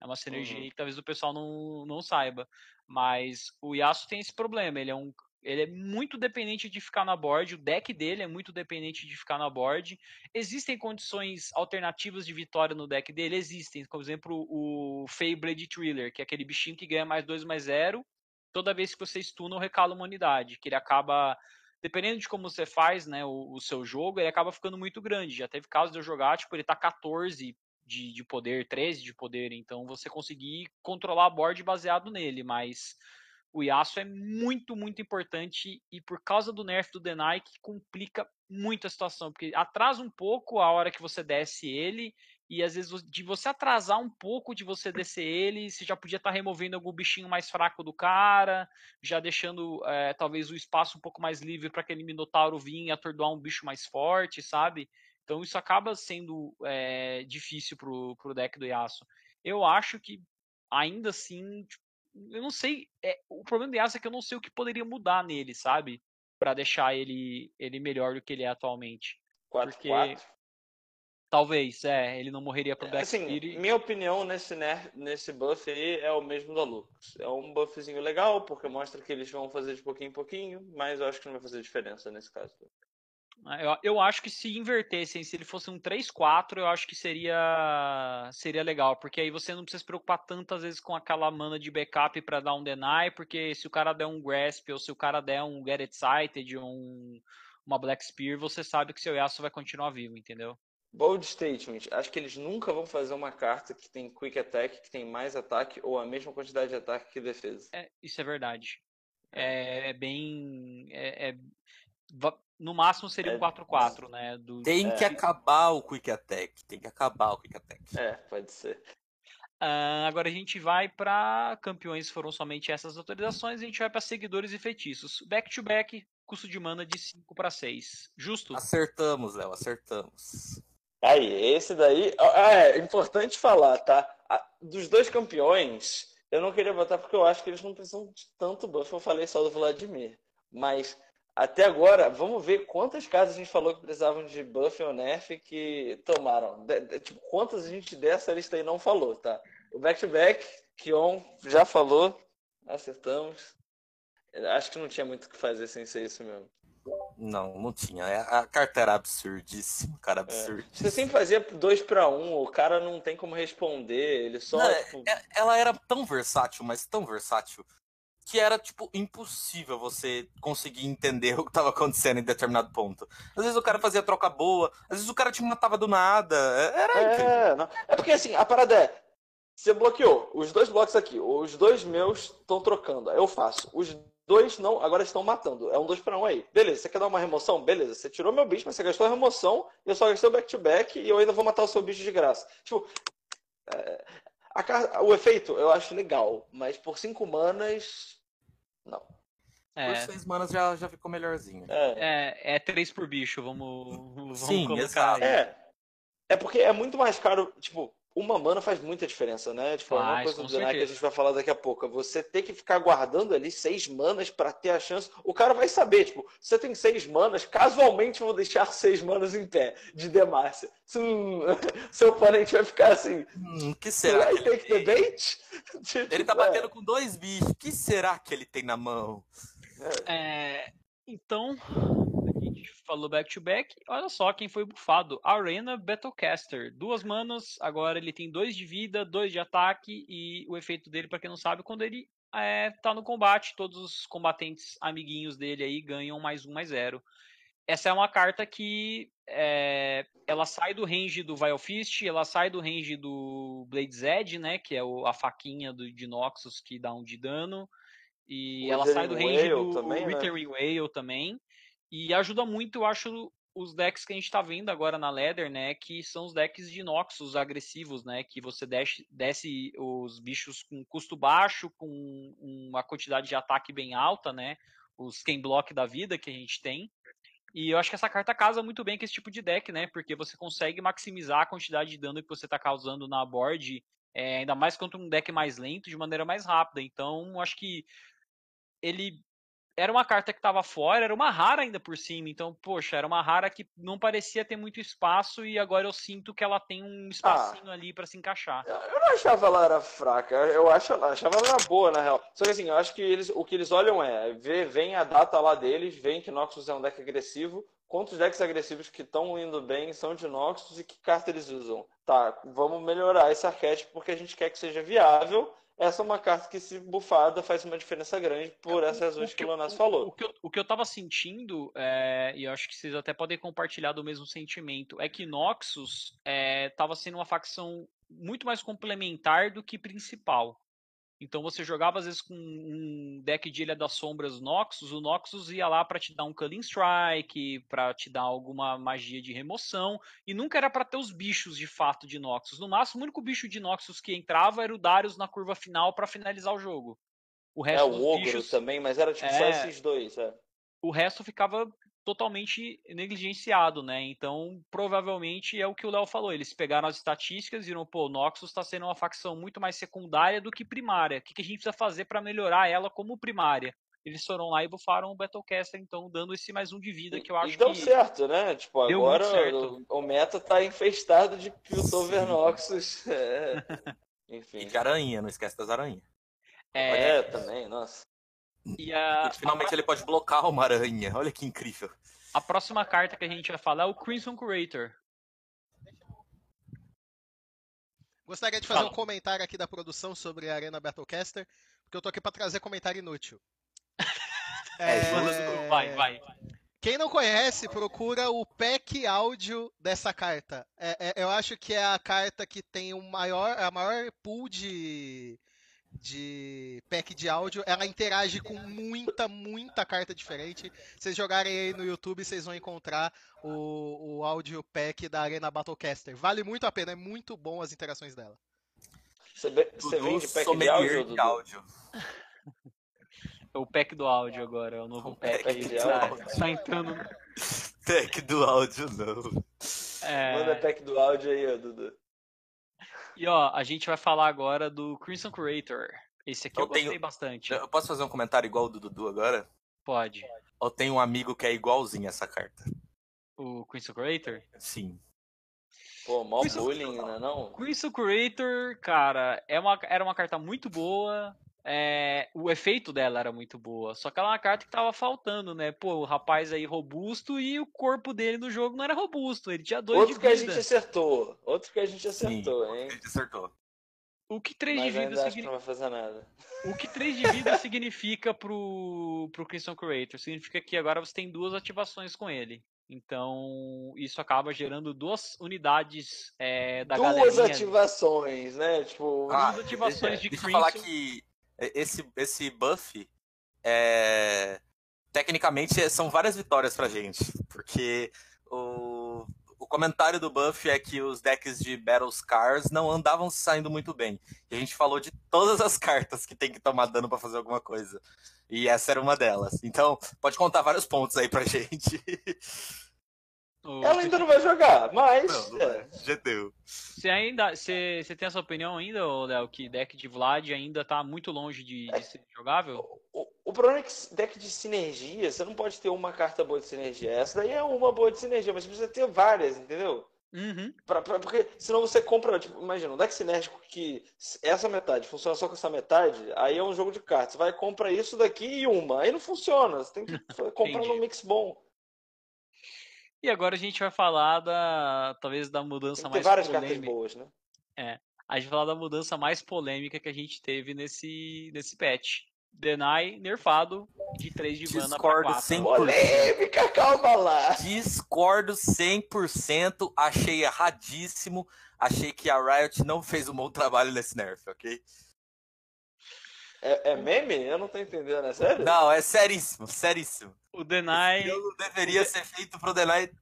É uma sinergia uhum. que talvez o pessoal não, não saiba. Mas o Yasuo tem esse problema. Ele é um. Ele é muito dependente de ficar na board, o deck dele é muito dependente de ficar na board. Existem condições alternativas de vitória no deck dele? Existem. Por exemplo, o Feyblade Thriller, que é aquele bichinho que ganha mais 2 mais 0 toda vez que você stuna ou recala uma unidade. Que ele acaba dependendo de como você faz né, o, o, seu jogo, ele acaba ficando muito grande. Já teve casos de eu jogar, tipo, ele tá 14 de, de poder, 13 de poder, então você conseguir controlar a board baseado nele, mas o Yasuo é muito, muito importante e por causa do nerf do Denai que complica muito a situação, porque atrasa um pouco a hora que você desce ele e às vezes de você atrasar um pouco de você descer ele, você já podia estar tá removendo algum bichinho mais fraco do cara, já deixando é, talvez o espaço um pouco mais livre para aquele Minotauro vir e atordoar um bicho mais forte, sabe? Então isso acaba sendo é, difícil pro, pro deck do Yasuo. Eu acho que ainda assim, tipo, eu não sei. É, o problema do Yasuo é que eu não sei o que poderia mudar nele, sabe? para deixar ele, ele melhor do que ele é atualmente. 4 Porque 4? talvez, é, ele não morreria pro Black assim, Minha opinião nesse, nesse buff aí é o mesmo da Lucas. É um buffzinho legal, porque mostra que eles vão fazer de pouquinho em pouquinho, mas eu acho que não vai fazer diferença nesse caso. Ah, eu, eu acho que se invertessem, se ele fosse um 3-4, eu acho que seria seria legal, porque aí você não precisa se preocupar tantas vezes com aquela mana de backup para dar um deny, porque se o cara der um grasp ou se o cara der um get excited ou um, uma black spear, você sabe que seu Yasuo vai continuar vivo, entendeu? Bold statement. Acho que eles nunca vão fazer uma carta que tem quick attack, que tem mais ataque ou a mesma quantidade de ataque que defesa. É, isso é verdade. É, é bem. É, é, no máximo seria um 4-4, é, né? Do... Tem que é. acabar o Quick Attack. Tem que acabar o Quick Attack. É, pode ser. Uh, agora a gente vai para campeões, foram somente essas autorizações. A gente vai para seguidores e feitiços. Back-to-back, -back, custo de mana de 5 para 6. Justo? Acertamos, Léo, acertamos. Aí, esse daí. É, é importante falar, tá? Dos dois campeões, eu não queria botar porque eu acho que eles não precisam de tanto buff. Eu falei só do Vladimir. Mas até agora, vamos ver quantas casas a gente falou que precisavam de buff ou nerf que tomaram. De, de, tipo, quantas a gente dessa lista aí não falou, tá? O back-to-back, Kion já falou, acertamos. Acho que não tinha muito o que fazer sem ser isso mesmo. Não, não tinha. É, a carta era absurdíssima, cara, absurdíssima. É. Você sempre fazia dois para um, o cara não tem como responder, ele só. Não, tipo... É, ela era tão versátil, mas tão versátil, que era, tipo, impossível você conseguir entender [laughs] o que estava acontecendo em determinado ponto. Às vezes o cara fazia troca boa, às vezes o cara te matava do nada. É, era é, não. é porque assim, a parada é. Você bloqueou os dois blocos aqui, os dois meus estão trocando. Eu faço. Os dois não, agora estão matando. É um dois para um aí. Beleza, você quer dar uma remoção? Beleza, você tirou meu bicho, mas você gastou a remoção, e eu só gastei o back-to-back e eu ainda vou matar o seu bicho de graça. Tipo, é, a, o efeito eu acho legal, mas por cinco manas não. É. Por seis manas já, já ficou melhorzinho. É. é, é três por bicho, vamos, [laughs] vamos Sim, colocar exato. É. É porque é muito mais caro, tipo, uma mana faz muita diferença, né? Tipo, faz, uma coisa do Denai que a gente vai falar daqui a pouco. Você ter que ficar guardando ali seis manas para ter a chance. O cara vai saber, tipo, você tem seis manas, casualmente vou deixar seis manas em pé de Demacia. Hum, [laughs] seu oponente vai ficar assim. Hum, que será? Que ele, tem? debate? [laughs] Tipo, ele tá batendo é. com dois bichos. que será que ele tem na mão? É, então, falou back-to-back. Olha só quem foi bufado. Arena Battlecaster. Duas manas, agora ele tem dois de vida, dois de ataque e o efeito dele, para quem não sabe, quando ele é, tá no combate, todos os combatentes amiguinhos dele aí ganham mais um, mais zero. Essa é uma carta que é, ela sai do range do Vile Fist, ela sai do range do Blade's Edge, né, que é o, a faquinha do, de Noxus que dá um de dano. E o ela sai do range do também, né? Whale também. E ajuda muito, eu acho, os decks que a gente está vendo agora na Leather, né? Que são os decks de Noxus agressivos, né? Que você desce, desce os bichos com custo baixo, com uma quantidade de ataque bem alta, né? os Ken Block da vida que a gente tem. E eu acho que essa carta casa muito bem com esse tipo de deck, né? Porque você consegue maximizar a quantidade de dano que você está causando na board, é, ainda mais contra um deck mais lento, de maneira mais rápida. Então, acho que ele era uma carta que estava fora, era uma rara ainda por cima. Então, poxa, era uma rara que não parecia ter muito espaço e agora eu sinto que ela tem um espacinho ah, ali para se encaixar. Eu não achava ela era fraca, eu acho, achava ela boa na real. Só que assim, eu acho que eles, o que eles olham é, vê, vem a data lá deles, vem que Noxus é um deck agressivo, quantos decks agressivos que estão indo bem são de Noxus e que carta eles usam. Tá, vamos melhorar esse arquétipo porque a gente quer que seja viável essa é uma carta que, se bufada, faz uma diferença grande por essas razões que, que o Lonas falou. O que, eu, o que eu tava sentindo, é, e eu acho que vocês até podem compartilhar do mesmo sentimento, é que Noxus é, tava sendo uma facção muito mais complementar do que principal. Então você jogava às vezes com um deck de Ilha das Sombras Noxus, o Noxus ia lá para te dar um Culling Strike, para te dar alguma magia de remoção, e nunca era para ter os bichos de fato de Noxus. No máximo, o único bicho de Noxus que entrava era o Darius na curva final para finalizar o jogo. O resto é, o Ogro bichos... também, mas era tipo é... só esses dois, é. O resto ficava totalmente negligenciado, né? Então, provavelmente é o que o Léo falou. Eles pegaram as estatísticas e viram, pô, o Noxus está sendo uma facção muito mais secundária do que primária. O que, que a gente precisa fazer para melhorar ela como primária? Eles foram lá e bufaram o Battlecaster, então, dando esse mais um de vida que eu acho e deu que... certo, né? Tipo, agora o, o, meta tá infestado de [laughs] Piltover Noxus. [laughs] É. [laughs] Enfim. E de aranha, não esquece das aranhas. É, é também, nossa. E a... finalmente ele pode blocar uma aranha. Olha que incrível. A próxima carta que a gente vai falar é o Crimson Curator. Gostaria de fazer Fala. um comentário aqui da produção sobre a Arena Battlecaster, porque eu tô aqui para trazer comentário inútil. [laughs] é, é... Vai, vai. Quem não conhece, procura o pack áudio dessa carta. É, é, eu acho que é a carta que tem o maior, a maior pool de, de pack de áudio, ela interage com muita, muita carta diferente. Vocês jogarem aí no YouTube, vocês vão encontrar o, o áudio pack da Arena Battlecaster. Vale muito a pena, é muito bom as interações dela. Você, você vende pack de áudio? De áudio. É o pack do áudio agora, é o novo o pack, pack de áudio. Tá entrando. Pack do áudio, não. É... Manda pack do áudio aí, Dudu. E ó, a gente vai falar agora do Crimson Curator. Esse aqui eu, eu gostei tenho... bastante. Eu posso fazer um comentário igual do Dudu agora? Pode. Eu tenho um amigo que é igualzinho essa carta. O Crimson Curator? Sim. Pô, mó Crimson... bullying, né não? Crimson Curator, cara, é uma, era uma carta muito boa é, o efeito dela era muito boa. Só que ela é uma carta que tava faltando, né? Pô, o rapaz aí robusto e o corpo dele no jogo não era robusto. Ele tinha dois Outro de vida. que a gente acertou. Outro que a gente acertou, Sim, hein? A gente acertou. O que 3 de vida significa. O que 3 de vida [laughs] significa pro, pro Crimson Creator? Significa que agora você tem duas ativações com ele. Então, isso acaba gerando duas unidades é, da Duas ativações, né? Tipo, ah, duas ativações de Crimson. falar que esse, esse buff é, tecnicamente são várias vitórias pra gente, porque o, o comentário do buff é que os decks de Battle Scars não andavam saindo muito bem. E a gente falou de todas as [laughs] cartas que tem que tomar dano para fazer alguma coisa. E essa era uma delas. Então, pode contar vários pontos aí pra [laughs] gente. Ela ainda não vai jogar, mas. Não, não é. Já deu. Você ainda. Você, você tem essa opinião ainda, Léo, que deck de Vlad ainda tá muito longe de, de ser jogável? O, o, o, problema é que deck de sinergia, você não pode ter uma carta boa de sinergia. Essa daí é uma boa de sinergia, mas você precisa ter várias, entendeu? Uhum. Pra, pra, porque senão você compra, tipo, imagina, um deck sinérgico que essa metade funciona só com essa metade, aí é um jogo de cartas. Você vai comprar isso daqui e uma. Aí não funciona. Você tem que [laughs] comprar num mix bom. E agora a gente vai falar da talvez da mudança Tem mais várias polêmica. cartas boas, né? É. A gente vai falar da mudança mais polêmica que a gente teve nesse nesse patch. Deny nerfado de 3 de mana pra 4. 100%. Polêmica, calma lá. Discordo 100%, achei erradíssimo. Achei que a Riot não fez um bom trabalho nesse nerf, ok? É, é meme? Eu não tô entendendo, é sério? Não, é seríssimo, seríssimo. O Deny. Esse deveria ser feito pro Deny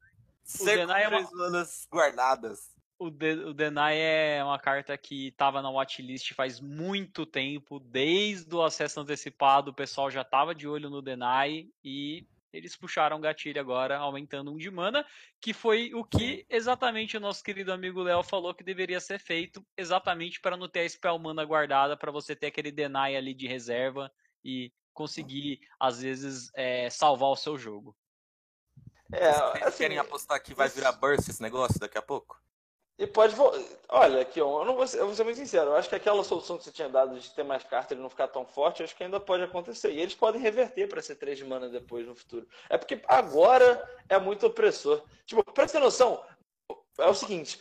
ser o Deny é uma... manas guardadas. o, De, o Deny é uma carta que estava na watchlist faz muito tempo, desde o acesso antecipado, o pessoal já estava de olho no Deny e eles puxaram o gatilho agora, aumentando um de mana, que foi o que exatamente o nosso querido amigo Léo falou que deveria ser feito, exatamente para não ter a spell mana guardada, para você ter aquele deny ali de reserva e conseguir, às vezes, é, salvar o seu jogo. É, assim, querem apostar que vai virar burst esse negócio daqui a pouco? E pode. Olha, aqui, eu não vou ser, eu vou ser muito sincero. Eu acho que aquela solução que você tinha dado de ter mais cartas e não ficar tão forte, eu acho que ainda pode acontecer. E eles podem reverter para ser 3 de mana depois no futuro. É porque agora é muito opressor. Tipo, pra ter noção, é o seguinte: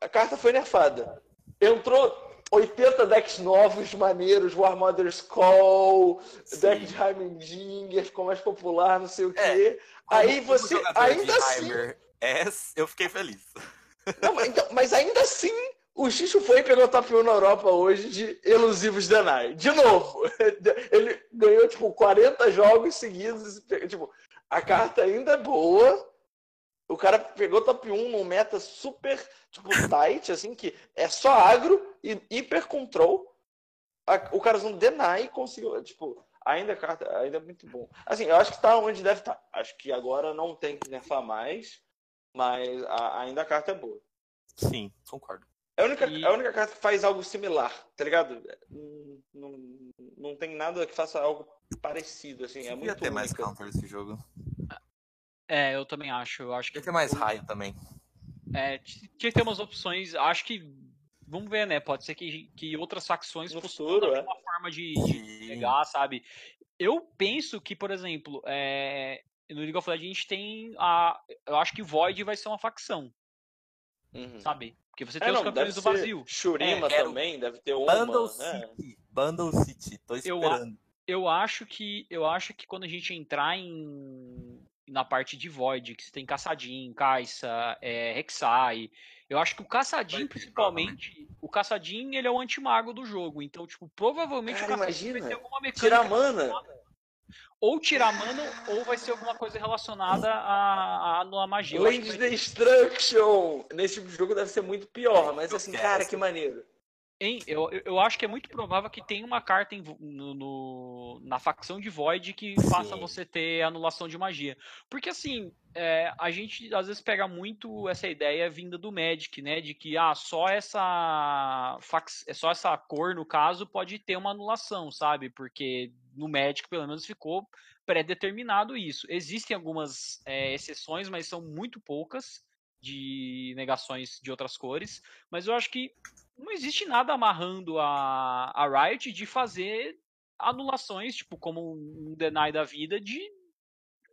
a carta foi nerfada. Entrou 80 decks novos, maneiros, War Mother's Call, Sim. deck de Heimendinger, ficou mais popular, não sei o é, quê. É, Aí você. Ainda assim. É, eu fiquei feliz. Não, mas, então, mas ainda assim, o Xixo foi e pegou top 1 na Europa hoje de elusivos Denai. De novo. [laughs] Ele ganhou, tipo, 40 jogos seguidos. Tipo, a carta ainda é boa. O cara pegou top 1 num meta super, tipo, [laughs] tight, assim, que é só agro e hiper control. O cara usando Deny conseguiu, tipo, ainda carta ainda é muito bom. Assim, eu acho que tá onde deve estar. Tá. Acho que agora não tem que nerfar mais. Mas a, ainda a carta é boa. Sim, concordo. É a única, e... é a única carta que faz algo similar, tá ligado? Não, não, não tem nada que faça algo parecido, assim. É muito ter única. mais counter esse jogo. É, eu também acho. Eu acho que. ter mais raio também. É, tinha que ter umas opções. Acho que. Vamos ver, né? Pode ser que, que outras facções possuam é. uma forma de, de pegar, sabe? Eu penso que, por exemplo, é, no League of Legends a gente tem a. Eu acho que Void vai ser uma facção. Uhum. Sabe? Porque você é, tem é, os não, campeões do vazio. Shurima é, também, deve ter uma. Bundle né? City. Bundle City, tô esperando. Eu, eu, acho que. Eu acho que quando a gente entrar em. Na parte de Void, que você tem Caçadin, Caixa, é, Rek'Sai. Eu acho que o Caçadin, principalmente, o Caçadin, ele é o antimago do jogo. Então, tipo, provavelmente Cara, o Caçadin imagina, vai ter alguma mecânica. Tirar mana ou tirar mana, ou vai ser alguma coisa relacionada a, a, a magia. Land Destruction! Nesse tipo de jogo deve ser muito pior, mas assim, cara, que maneiro. Hein, eu, eu acho que é muito provável que tenha uma carta em, no, no, na facção de Void que Sim. faça você ter anulação de magia. Porque assim, é, a gente às vezes pega muito essa ideia vinda do Magic, né? De que ah, só essa é só essa cor, no caso, pode ter uma anulação, sabe? Porque no Magic, pelo menos, ficou pré-determinado isso. Existem algumas é, exceções, mas são muito poucas de negações de outras cores. Mas eu acho que não existe nada amarrando a, a Riot de fazer anulações, tipo, como um deny da vida de,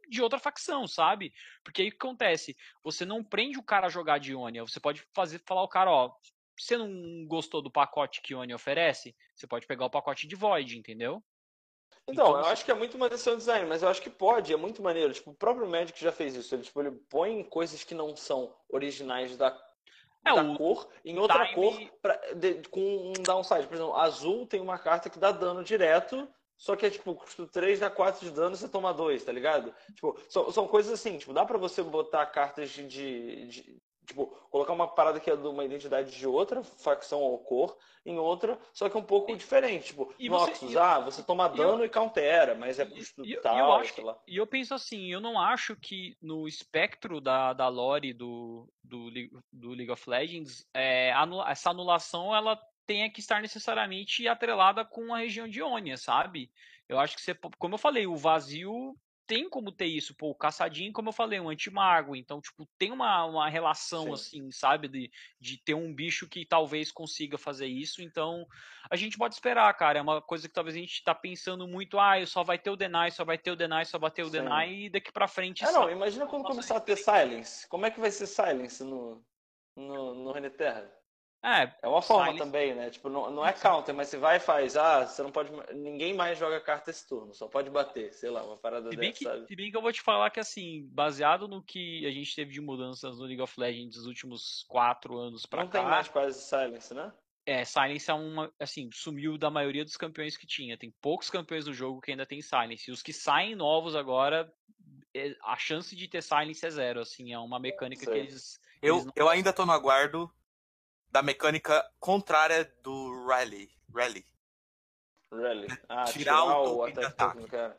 de outra facção, sabe? Porque aí o que acontece? Você não prende o cara a jogar de Ionia, você pode fazer falar o cara, ó, você não gostou do pacote que Ionia oferece? Você pode pegar o pacote de Void, entendeu? Então, então eu acho que é muito uma decisão de design, mas eu acho que pode, é muito maneiro. Tipo, o próprio Magic já fez isso. Ele, tipo, ele põe coisas que não são originais da é, da cor em outra time... cor pra, de, com um downside. Por exemplo, azul tem uma carta que dá dano direto, só que é tipo, custa 3, dá 4 de dano, você toma 2, tá ligado? Tipo, são, são coisas assim, tipo, dá pra você botar cartas de, de Tipo, colocar uma parada que é de uma identidade de outra facção ou cor em outra, só que um pouco diferente. Tipo, e Noxus, você, ah, você toma dano eu, e countera, mas é custo e, tal, eu acho, E eu penso assim, eu não acho que no espectro da, da lore do, do, do League of Legends, é, essa anulação ela tenha que estar necessariamente atrelada com a região de Ionia, sabe? Eu acho que você, como eu falei, o vazio tem como ter isso. Pô, o caçadinho, como eu falei, um antimago. Então, tipo, tem uma, uma relação, Sim. assim, sabe? De, de ter um bicho que talvez consiga fazer isso. Então, a gente pode esperar, cara. É uma coisa que talvez a gente tá pensando muito, ah, só vai ter o Deny, só vai ter o Deny, só vai ter o Deny, e daqui pra frente. É, não, imagina quando começar a ter Silence. Como é que vai ser Silence no, no, no Reneterra? É, é uma forma silence. também, né? Tipo, não, não é counter, mas você vai e faz, ah, você não pode. Ninguém mais joga carta esse turno, só pode bater, sei lá, uma parada se bem dessa, que, sabe? Se bem que eu vou te falar que, assim, baseado no que a gente teve de mudanças no League of Legends nos últimos quatro anos pra não cá. Não tem mais quase Silence, né? É, Silence é uma. Assim, sumiu da maioria dos campeões que tinha. Tem poucos campeões do jogo que ainda tem Silence. E os que saem novos agora é, a chance de ter silence é zero, assim, é uma mecânica Sei. que eles. Eu, eles não... eu ainda tô no aguardo da mecânica contrária do Rally. Rally. Rally. Ah, tirar, tirar o, o ataque, cara.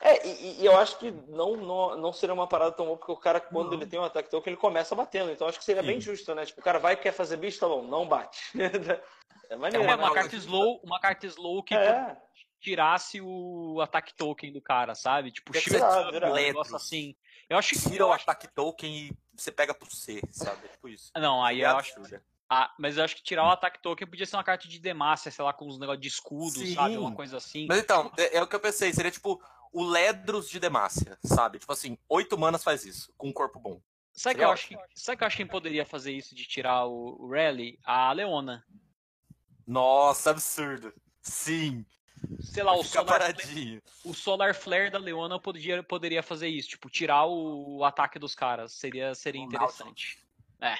É, e, e, eu acho que não, não, não seria uma parada tão boa, porque o cara, quando não. ele tem um ataque token, ele começa batendo. Então acho que seria Sim. bem justo, né? Tipo, o cara vai e quer fazer bicho, tá bom, não bate. [laughs] é maneiro. É uma, uma carta slow, uma carta slow que é. tirasse o ataque token do cara, sabe? Tipo, shield um negócio assim. Eu acho que. Tira o ataque token e você pega pro C, sabe? É tipo isso. Não, aí eu acho. Ah, mas eu acho que tirar o ataque token podia ser uma carta de Demacia, sei lá, com uns negócios de escudo, Sim. sabe? Uma coisa assim. Mas então, é, é, o que eu pensei, seria tipo o Ledros de Demacia, sabe? Tipo assim, oito manas faz isso, com um corpo bom. Sabe que, eu acho que, sabe que eu acho que quem poderia fazer isso de tirar o, o Rally? A Leona. Nossa, absurdo. Sim. Sei lá, o Solar, Flare, o Solar Flare da Leona poderia, poderia fazer isso, tipo, tirar o, o ataque dos caras. Seria, seria interessante. É.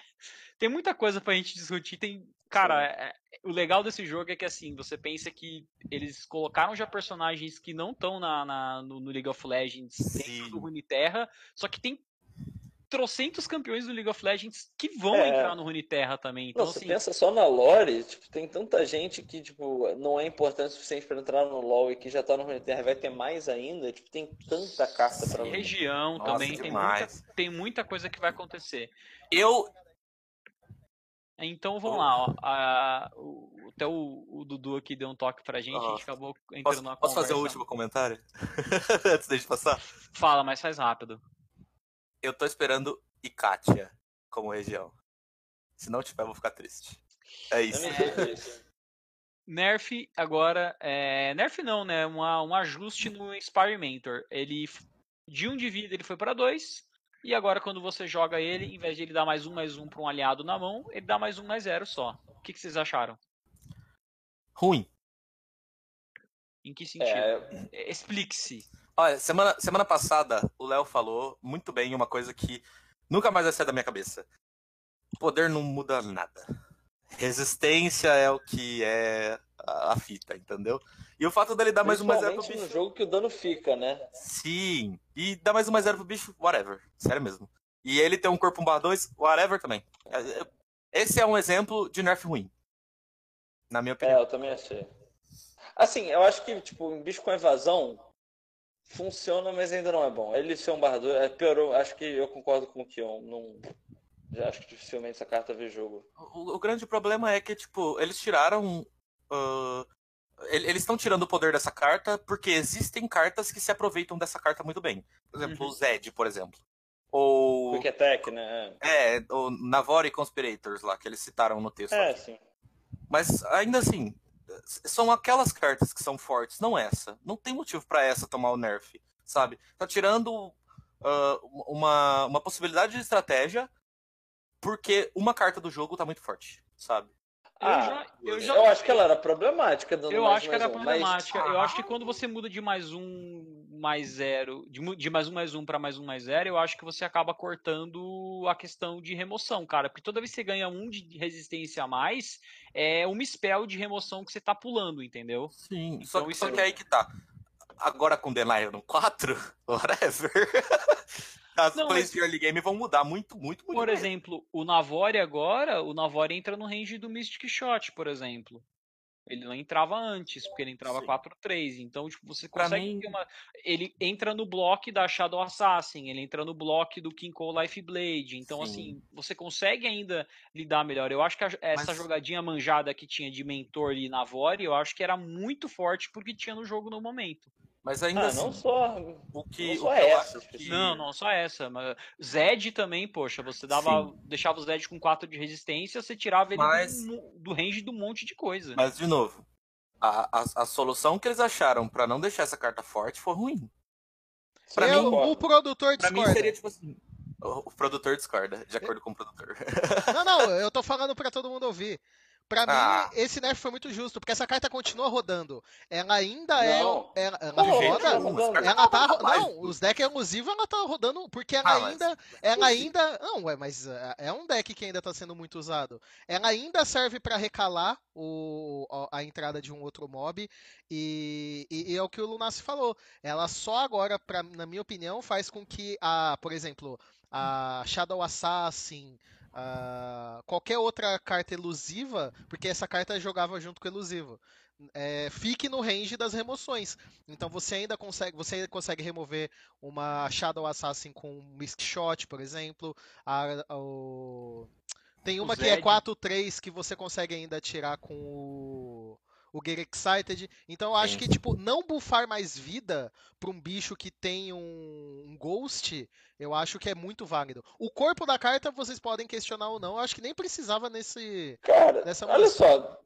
Tem muita coisa pra gente discutir. Tem. Cara, é, o legal desse jogo é que assim, você pensa que eles colocaram já personagens que não estão na, na no, no, League of Legends Sim. dentro do Runeterra, só que tem trocentos campeões do League of Legends que vão é. entrar no Runeterra também. Então, não, assim... você pensa só na lore, tipo, tem tanta gente que tipo, não é importante o suficiente para entrar no LoL e que já tá no Runeterra vai ter mais ainda, tipo, tem tanta carta para região Nossa, também, tem muita, tem muita coisa que vai acontecer. Eu então vamos lá, ó. A, o, até o, o, Dudu aqui deu um toque pra gente, a gente acabou entrando posso, numa Posso fazer o último comentário? [laughs] Antes de passar? Fala, mas faz rápido. Eu tô esperando Ikatia como região. Se não tiver, eu vou ficar triste. É isso. É, Nerf agora. É... Nerf não, né? Uma, um ajuste no Inspire Mentor. Ele. De um de vida ele foi para dois. E agora, quando você joga ele, em vez de ele dar mais um, mais um para um aliado na mão, ele dá mais um, mais zero só. O que, que vocês acharam? Ruim. Em que sentido? É... Explique-se. Olha, semana, semana passada o Léo falou muito bem uma coisa que nunca mais vai sair da minha cabeça. Poder não muda nada. Resistência é o que é a fita, entendeu? E o fato dele dar mais um mais zero pro bicho. no jogo que o dano fica, né? Sim. E dar mais um mais zero pro bicho, whatever. Sério mesmo. E ele tem um corpo 1 barra 2, whatever também. É, é, esse é um exemplo de nerf ruim. Na minha opinião. É, eu também achei. Assim, eu acho que, tipo, um bicho com evasão funciona, mas ainda não é bom. Ele ser um barra 2, é pior, acho que eu concordo com o Kion. Não... Já acho que dificilmente essa carta vê jogo. O, o grande problema é que, tipo, eles tiraram uh, eles estão tirando o poder dessa carta porque existem cartas que se aproveitam dessa carta muito bem. Por exemplo, uhum. o Zed, por exemplo. Ou. Quick Attack, né? É, o Navori Conspirators lá, que eles citaram no texto. É, aqui. sim. Mas ainda assim, são aquelas cartas que são fortes, não essa. Não tem motivo para essa tomar o nerf, sabe? Tá tirando uh, uma, uma possibilidade de estratégia porque uma carta do jogo tá muito forte, sabe? Eu, ah, já, eu, já... eu, acho que ela era problemática. eu mais, acho que era um, problemática. Mas... Eu acho que quando você muda de mais um, mais zero, de, de mais um, mais um para mais um, mais zero, eu acho que você acaba cortando a questão de remoção, cara. Porque toda vez que você ganha um de resistência a mais, é uma spell de remoção que você tá pulando, entendeu? Sim, então, só, que, só que é aí que tá. Agora com Denial no 4, whatever. As não, plays de early game vão mudar muito, muito, muito. Por exemplo, o Navori agora, o Navori entra no range do Mystic Shot, por exemplo. Ele não entrava antes, porque ele entrava 4-3. Então, tipo, você consegue mim... uma... Ele entra no bloco da Shadow Assassin, ele entra no bloco do King Cole Life Blade. Então, Sim. assim, você consegue ainda lidar melhor. Eu acho que a, essa Mas... jogadinha manjada que tinha de mentor e Navori, eu acho que era muito forte porque tinha no jogo no momento. Mas ainda ah, assim, não só, o que, não só o que essa. Que... Não, não só essa. Mas Zed também, poxa, você dava, deixava o Zed com 4 de resistência, você tirava ele mas... do, do range do monte de coisa. Mas, de novo, a, a, a solução que eles acharam para não deixar essa carta forte foi ruim. Pra mim, o produtor discorda. Pra mim seria tipo assim. O, o produtor discorda, de acordo com o produtor. Não, não, eu tô falando para todo mundo ouvir. Pra ah. mim, esse nerf foi muito justo, porque essa carta continua rodando. Ela ainda é não. é. Ela, ela roda. Ela tá. Não, os decks elusivos ela tá rodando, porque ela ah, ainda. Mas... Ela ainda. Não, ué, mas é, é um deck que ainda tá sendo muito usado. Ela ainda serve para recalar o, a entrada de um outro mob. E, e, e, é o que o Lunassi falou. Ela só agora, pra, na minha opinião, faz com que a, por exemplo, a Shadow Assassin. Uh, qualquer outra carta elusiva, porque essa carta jogava junto com o elusivo. É, fique no range das remoções. Então você ainda consegue, você ainda consegue remover uma Shadow Assassin com Misk Shot, por exemplo. A, a, o... Tem uma que é 4-3 que você consegue ainda tirar com o o Get Excited. Então eu acho Sim. que, tipo, não buffar mais vida pra um bicho que tem um, um, Ghost, eu acho que é muito válido. O corpo da carta vocês podem questionar ou não, eu acho que nem precisava nesse. Cara, nessa olha só.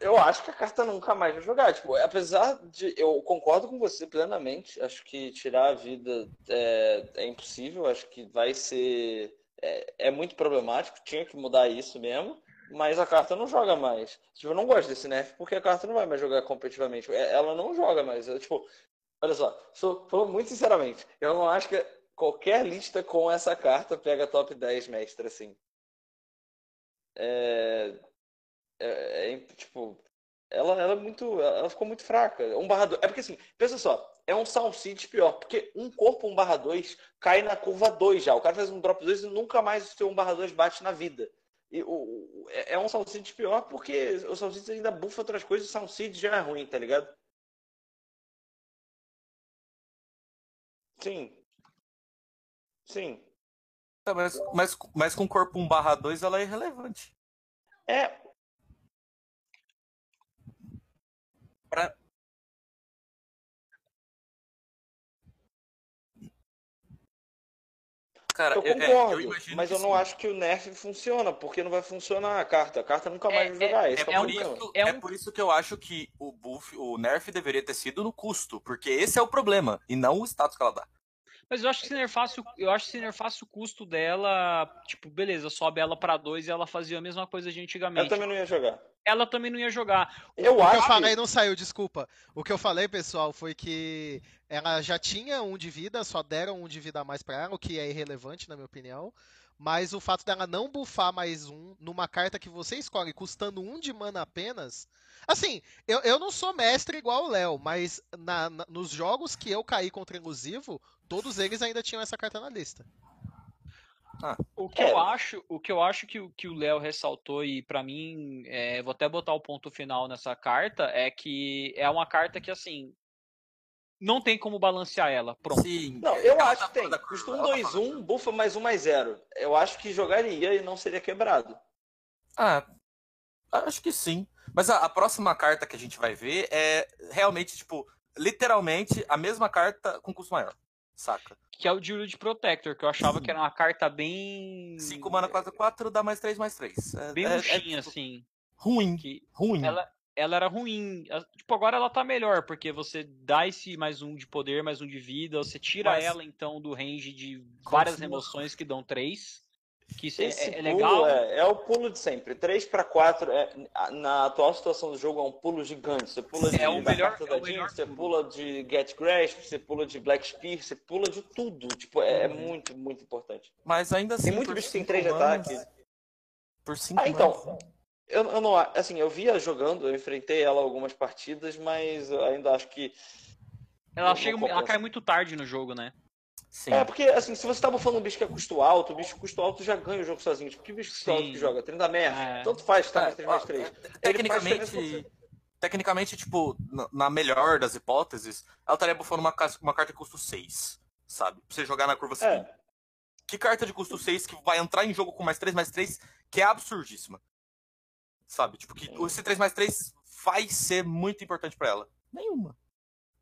Eu acho que a carta nunca mais vai jogar. Tipo, apesar de. Eu concordo com você plenamente. Acho que tirar a vida é, é impossível. Acho que vai ser. É, é muito problemático. Tinha que mudar isso mesmo mas a carta não joga mais. Tipo, eu não gosto desse nerf porque a carta não vai mais jogar competitivamente. É, ela não joga mais. Eu, tipo, olha só, sou, falando muito sinceramente, eu não acho que qualquer lista com essa carta pega top 10 mestre, assim. É, é, é tipo, ela, ela é muito. Ela ficou muito fraca. 1 barra 2. É porque assim, pensa só, é um Salsite pior, porque um corpo 1 barra 2 cai na curva 2 já. O cara faz um drop 2 e nunca mais o seu 1 barra 2 bate na vida. E, o, é, é um Salsiced pior porque o Salsiced ainda bufa outras coisas e o Salsiced já é ruim, tá ligado? Sim. Sim. Tá, mas, mas, mas com corpo 1 barra 2 ela é irrelevante. É. Pra, Cara, eu concordo, eu, eu mas eu não acho que o nerf funciona, porque não vai funcionar a carta. A carta nunca mais é, vai jogar. É, é, é, por isso, é, é, por isso que eu acho que o buff, o nerf deveria ter sido no custo, porque esse é o problema, e não o status que ela dá. Mas eu acho que se nerfasse, eu acho que se nerfasse o custo dela, tipo, beleza, sobe ela para 2 e ela fazia a mesma coisa de antigamente. Eu também não ia jogar. Ela também não ia jogar. Eu o acho. que eu falei não saiu, desculpa. O que eu falei, pessoal, foi que ela já tinha um de vida, só deram um de vida a mais para ela, o que é irrelevante, na minha opinião. Mas o fato dela não bufar mais um numa carta que você escolhe custando um de mana apenas. Assim, eu, eu não sou mestre igual o Léo, mas na, na, nos jogos que eu caí contra elusivo, todos eles ainda tinham essa carta na lista. Ah, o que é. eu acho, o que eu acho que, que o Léo ressaltou e para mim, é, vou até botar o ponto final nessa carta, é que é uma carta que assim não tem como balancear ela. Pronto. Sim. Não, eu ela acho tá que tem. Custa um 2 1, um, bufa mais um mais zero. Eu acho que jogaria e não seria quebrado. Ah, acho que sim. Mas a, a próxima carta que a gente vai ver é realmente tipo literalmente a mesma carta com custo maior saca? Que é o Druid Protector, que eu achava que era uma carta bem. 5 mana 4 4 dá mais 3 mais 3. É, bem é, é, tipo, assim. Ruim. Que ruim. Ela, ela era ruim. Tipo, agora ela tá melhor, porque você dá esse mais um de poder, mais um de vida, você tira Mas... ela então do range de várias emoções que dão 3. Que isso é, Esse é, é legal. É, é, o pulo de sempre. 3 para 4, é, na atual situação do jogo, é um pulo gigante. Você pula de é o melhor, é o melhor você pula de Get Grasp, você pula de Black Spear, você pula de tudo. Tipo, é, uhum. muito, muito importante. Mas ainda assim. Tem muito bicho que tem 3 de ataque. Por 5 Ah, então. Eu, eu não. Assim, eu via jogando, eu enfrentei ela algumas partidas, mas eu ainda acho que. Ela, chega, ela cai muito tarde no jogo, né? Sim. É, porque, assim, se você tava falando um bicho que é custo alto, o bicho custo alto já ganha o jogo sozinho. Tipo, que bicho custo Sim. alto que joga? 30 merda. É. Tanto faz, tá? É, 3 mais 3. Tecnicamente, tecnicamente, tipo, na melhor das hipóteses, ela estaria bufando uma, uma carta de custo 6, sabe? Pra você jogar na curva seguinte. É. Que carta de custo 6 que vai entrar em jogo com mais 3, mais 3, que é absurdíssima. Sabe? Tipo, que esse 3 mais 3 vai ser muito importante para ela. Nenhuma.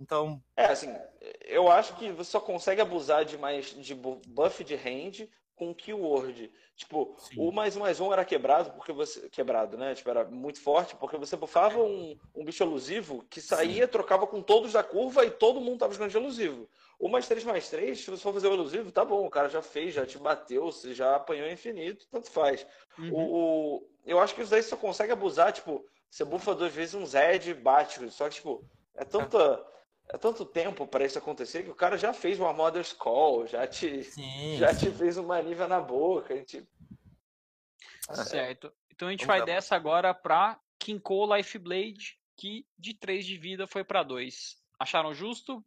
Então. É, assim, eu acho que você só consegue abusar de mais de buff de range com keyword. Tipo, Sim. o mais um mais um era quebrado porque você. Quebrado, né? Tipo, era muito forte, porque você bufava um, um bicho elusivo que saía, Sim. trocava com todos da curva e todo mundo tava jogando de elusivo. O mais 3 mais 3, se você for fazer o elusivo, tá bom, o cara já fez, já te bateu, você já apanhou infinito, tanto faz. Uhum. O, o, eu acho que isso daí só consegue abusar, tipo, você bufa duas vezes um Zed bate, só que, tipo, é tanta é tanto tempo para isso acontecer que o cara já fez uma Mother's Call, já te, sim, já sim. te fez uma nível na boca. A gente... Certo. Então a gente Vamos vai dessa agora para Kinko Life Blade, que de 3 de vida foi para 2. Acharam justo?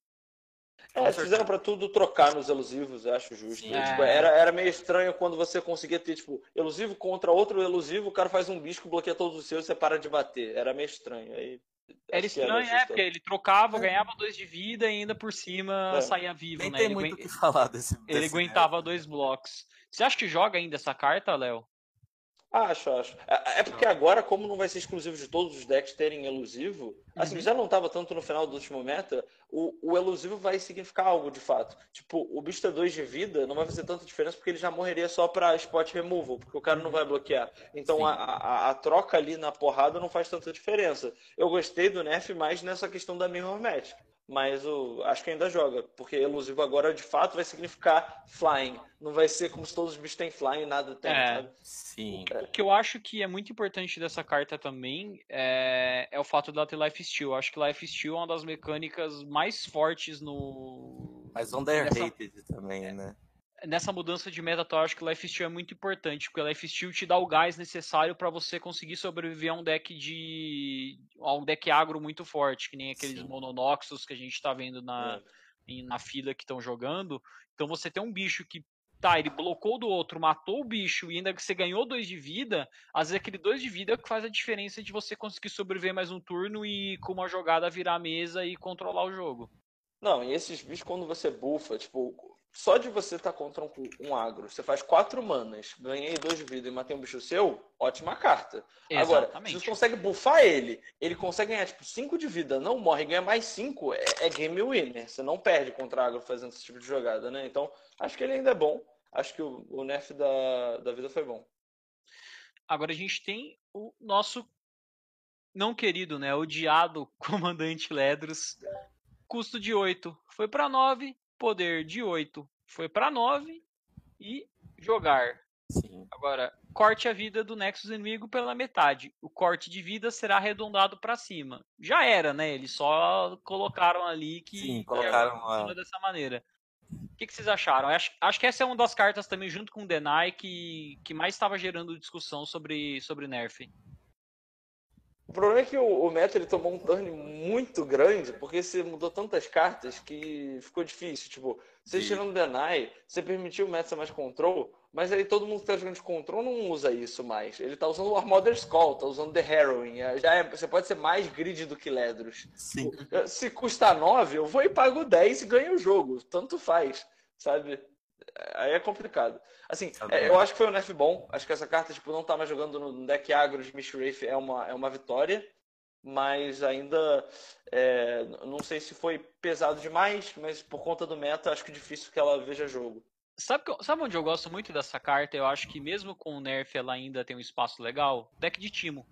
É, fizeram para tudo trocar nos elusivos, eu acho justo. Sim, tipo, é... era, era meio estranho quando você conseguia ter, tipo, elusivo contra outro elusivo, o cara faz um bicho que bloqueia todos os seus e você para de bater. Era meio estranho. Aí era estranho, é, porque ele trocava, é. ganhava dois de vida e ainda por cima é. saía vivo, Nem né? Tem ele muito o que falar desse. Ele desse aguentava dois blocos. Você acha que joga ainda essa carta, Léo? Acho, acho. É, é porque agora, como não vai ser exclusivo de todos os decks terem elusivo, assim, uhum. já não estava tanto no final do último meta, o, o elusivo vai significar algo de fato. Tipo, o bicho ter 2 de vida não vai fazer tanta diferença porque ele já morreria só para spot removal, porque o cara não vai bloquear. Então a, a, a, troca ali na porrada não faz tanta diferença. Eu gostei do nerf mais nessa questão da mirror match mas o, acho que ainda joga, porque elusivo agora de fato vai significar flying. Não vai ser como se todos os bichos têm flying e nada tem, é, sabe? Sim. O que eu acho que é muito importante dessa carta também é, é o fato dela ter Life Steal. acho que Life Steal é uma das mecânicas mais fortes no. Mas underrated nessa... também, né? Nessa mudança de meta, eu acho que o Lifesteal é muito importante, porque o Lifesteal te dá o gás necessário para você conseguir sobreviver a um deck de. a um deck agro muito forte, que nem aqueles Sim. mononoxos que a gente está vendo na, é. na fila que estão jogando. Então você tem um bicho que. Tá, ele blocou do outro, matou o bicho e ainda que você ganhou dois de vida, às vezes aquele dois de vida é o que faz a diferença de você conseguir sobreviver mais um turno e com uma jogada virar a mesa e controlar o jogo. Não, e esses bichos quando você bufa, tipo, só de você estar tá contra um, um, agro, você faz quatro manas, ganhei dois de vida e matei um bicho seu, ótima carta. Exatamente. Agora, se você consegue buffar ele, ele consegue ganhar tipo cinco de vida, não morre, ganha mais cinco, é, é game winner. Você não perde contra agro fazendo esse tipo de jogada, né? Então, acho que ele ainda é bom. Acho que o, o nerf da, da vida foi bom. Agora a gente tem o nosso não querido, né? Odiado [laughs] comandante Ledros. Custo de 8. Foi para 9 poder de 8 foi para 9 e jogar. Sim. Agora, corte a vida do Nexus inimigo pela metade. O corte de vida será arredondado para cima. Já era, né? Eles só colocaram ali que Sim, colocaram uma... dessa maneira. O que, que, vocês acharam? Acho, acho que essa é uma das cartas também, junto com o Denai, que, que mais estava gerando discussão sobre, sobre Nerf. O problema é que o, o meta ele tomou um turn muito grande, porque você mudou tantas cartas que ficou difícil. Tipo, você Sim. tirando Deny, você permitiu o meta ser mais control, mas aí todo mundo que tá jogando de control não usa isso mais. Ele tá usando o Armored Skull, tá usando The Heroin. É, já é, você pode ser mais grid do que Ledros. Sim. Se custa 9, eu vou e pago 10 e ganho o jogo. Tanto faz, sabe? Aí é complicado. Assim, tá é, eu acho que foi um nerf bom. Acho que essa carta, tipo, não tá mais jogando no deck agro de Mishrafe é uma, é uma vitória. Mas ainda é, não sei se foi pesado demais, mas por conta do meta, acho que é difícil que ela veja jogo. Sabe, que, sabe onde eu gosto muito dessa carta? Eu acho que mesmo com o nerf ela ainda tem um espaço legal? Deck de Timo.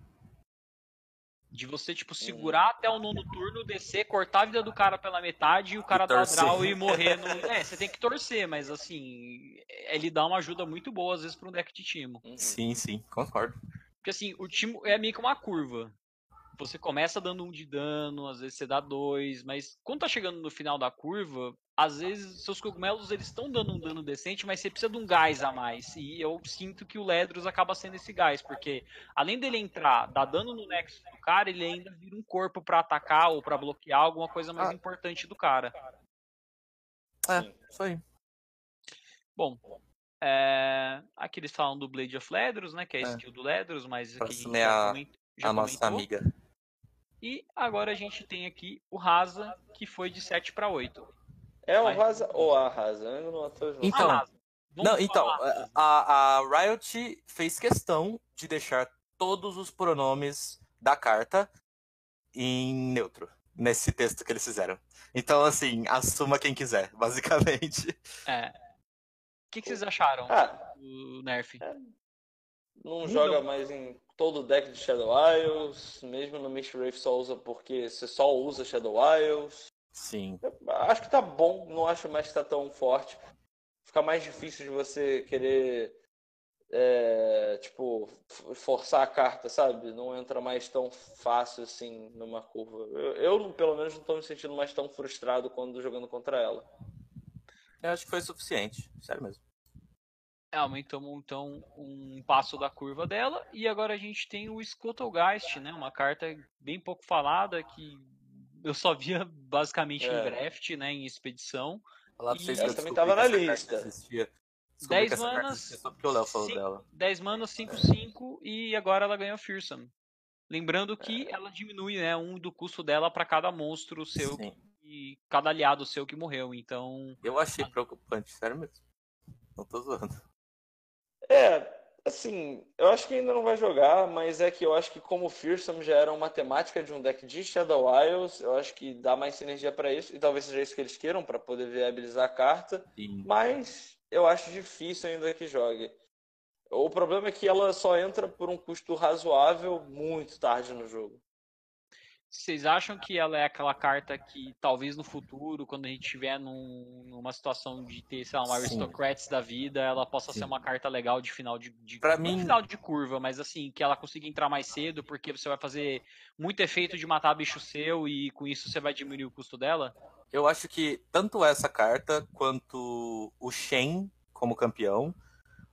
De você, tipo, segurar até o nono turno, descer, cortar a vida do cara pela metade e o cara dar draw e [laughs] morrer no. É, você tem que torcer, mas assim, ele dá uma ajuda muito boa, às vezes, pra um deck de timo. Uhum. Sim, sim, concordo. Porque assim, o timo é meio que uma curva você começa dando um de dano, às vezes você dá dois, mas quando tá chegando no final da curva, às vezes seus cogumelos eles estão dando um dano decente, mas você precisa de um gás a mais. E eu sinto que o Ledros acaba sendo esse gás, porque além dele entrar, dar dano no nexo do cara, ele ainda vira um corpo para atacar ou para bloquear alguma coisa mais ah. importante do cara. É, isso aí. Bom, é... aqui eles falam do Blade of Ledros, né? Que é a é. skill do Ledros, mas aqui a gente é a, já a nossa amiga. E agora a gente tem aqui o Rasa, que foi de 7 para 8. É o Rasa ou a Rasa? Eu não tô Então, ah, não, então a, a Riot fez questão de deixar todos os pronomes da carta em neutro nesse texto que eles fizeram. Então, assim, assuma quem quiser, [laughs] basicamente. É. O que, que vocês acharam? Ah, do nerf. Não joga mais em todo o deck de Shadow Isles, mesmo no Mist Wraith só usa porque você só usa Shadow Isles. Sim. Eu acho que tá bom, não acho mais que tá tão forte. Fica mais difícil de você querer é, tipo, forçar a carta, sabe? Não entra mais tão fácil assim numa curva. Eu, eu pelo menos, não estou me sentindo mais tão frustrado quando jogando contra ela. Eu acho que foi suficiente, sério mesmo. É, aumentamos então um passo da curva dela. E agora a gente tem o Scuttlgeist, né? Uma carta bem pouco falada que eu só via basicamente é. em draft, né? Em expedição. Falar e... Também estava na lista. 10 manas. Só porque o Léo falou 5, dela. 10 manas, 5, 5 e agora ela ganhou Fearsome. Lembrando que é. ela diminui né, um do custo dela para cada monstro seu Sim. e cada aliado seu que morreu. Então. Eu achei preocupante, sério mesmo. Não tô zoando. É, assim, eu acho que ainda não vai jogar, mas é que eu acho que como Fearsome já era uma temática de um deck de Shadow Isles, eu acho que dá mais sinergia para isso, e talvez seja isso que eles queiram para poder viabilizar a carta. Sim. Mas eu acho difícil ainda que jogue. O problema é que ela só entra por um custo razoável muito tarde no jogo. Vocês acham que ela é aquela carta que talvez no futuro, quando a gente estiver num, numa situação de ter, sei lá, um Aristocrats da vida, ela possa Sim. ser uma carta legal de final de, de pra mim... final de curva, mas assim, que ela consiga entrar mais cedo, porque você vai fazer muito efeito de matar bicho seu e com isso você vai diminuir o custo dela? Eu acho que tanto essa carta quanto o Shen como campeão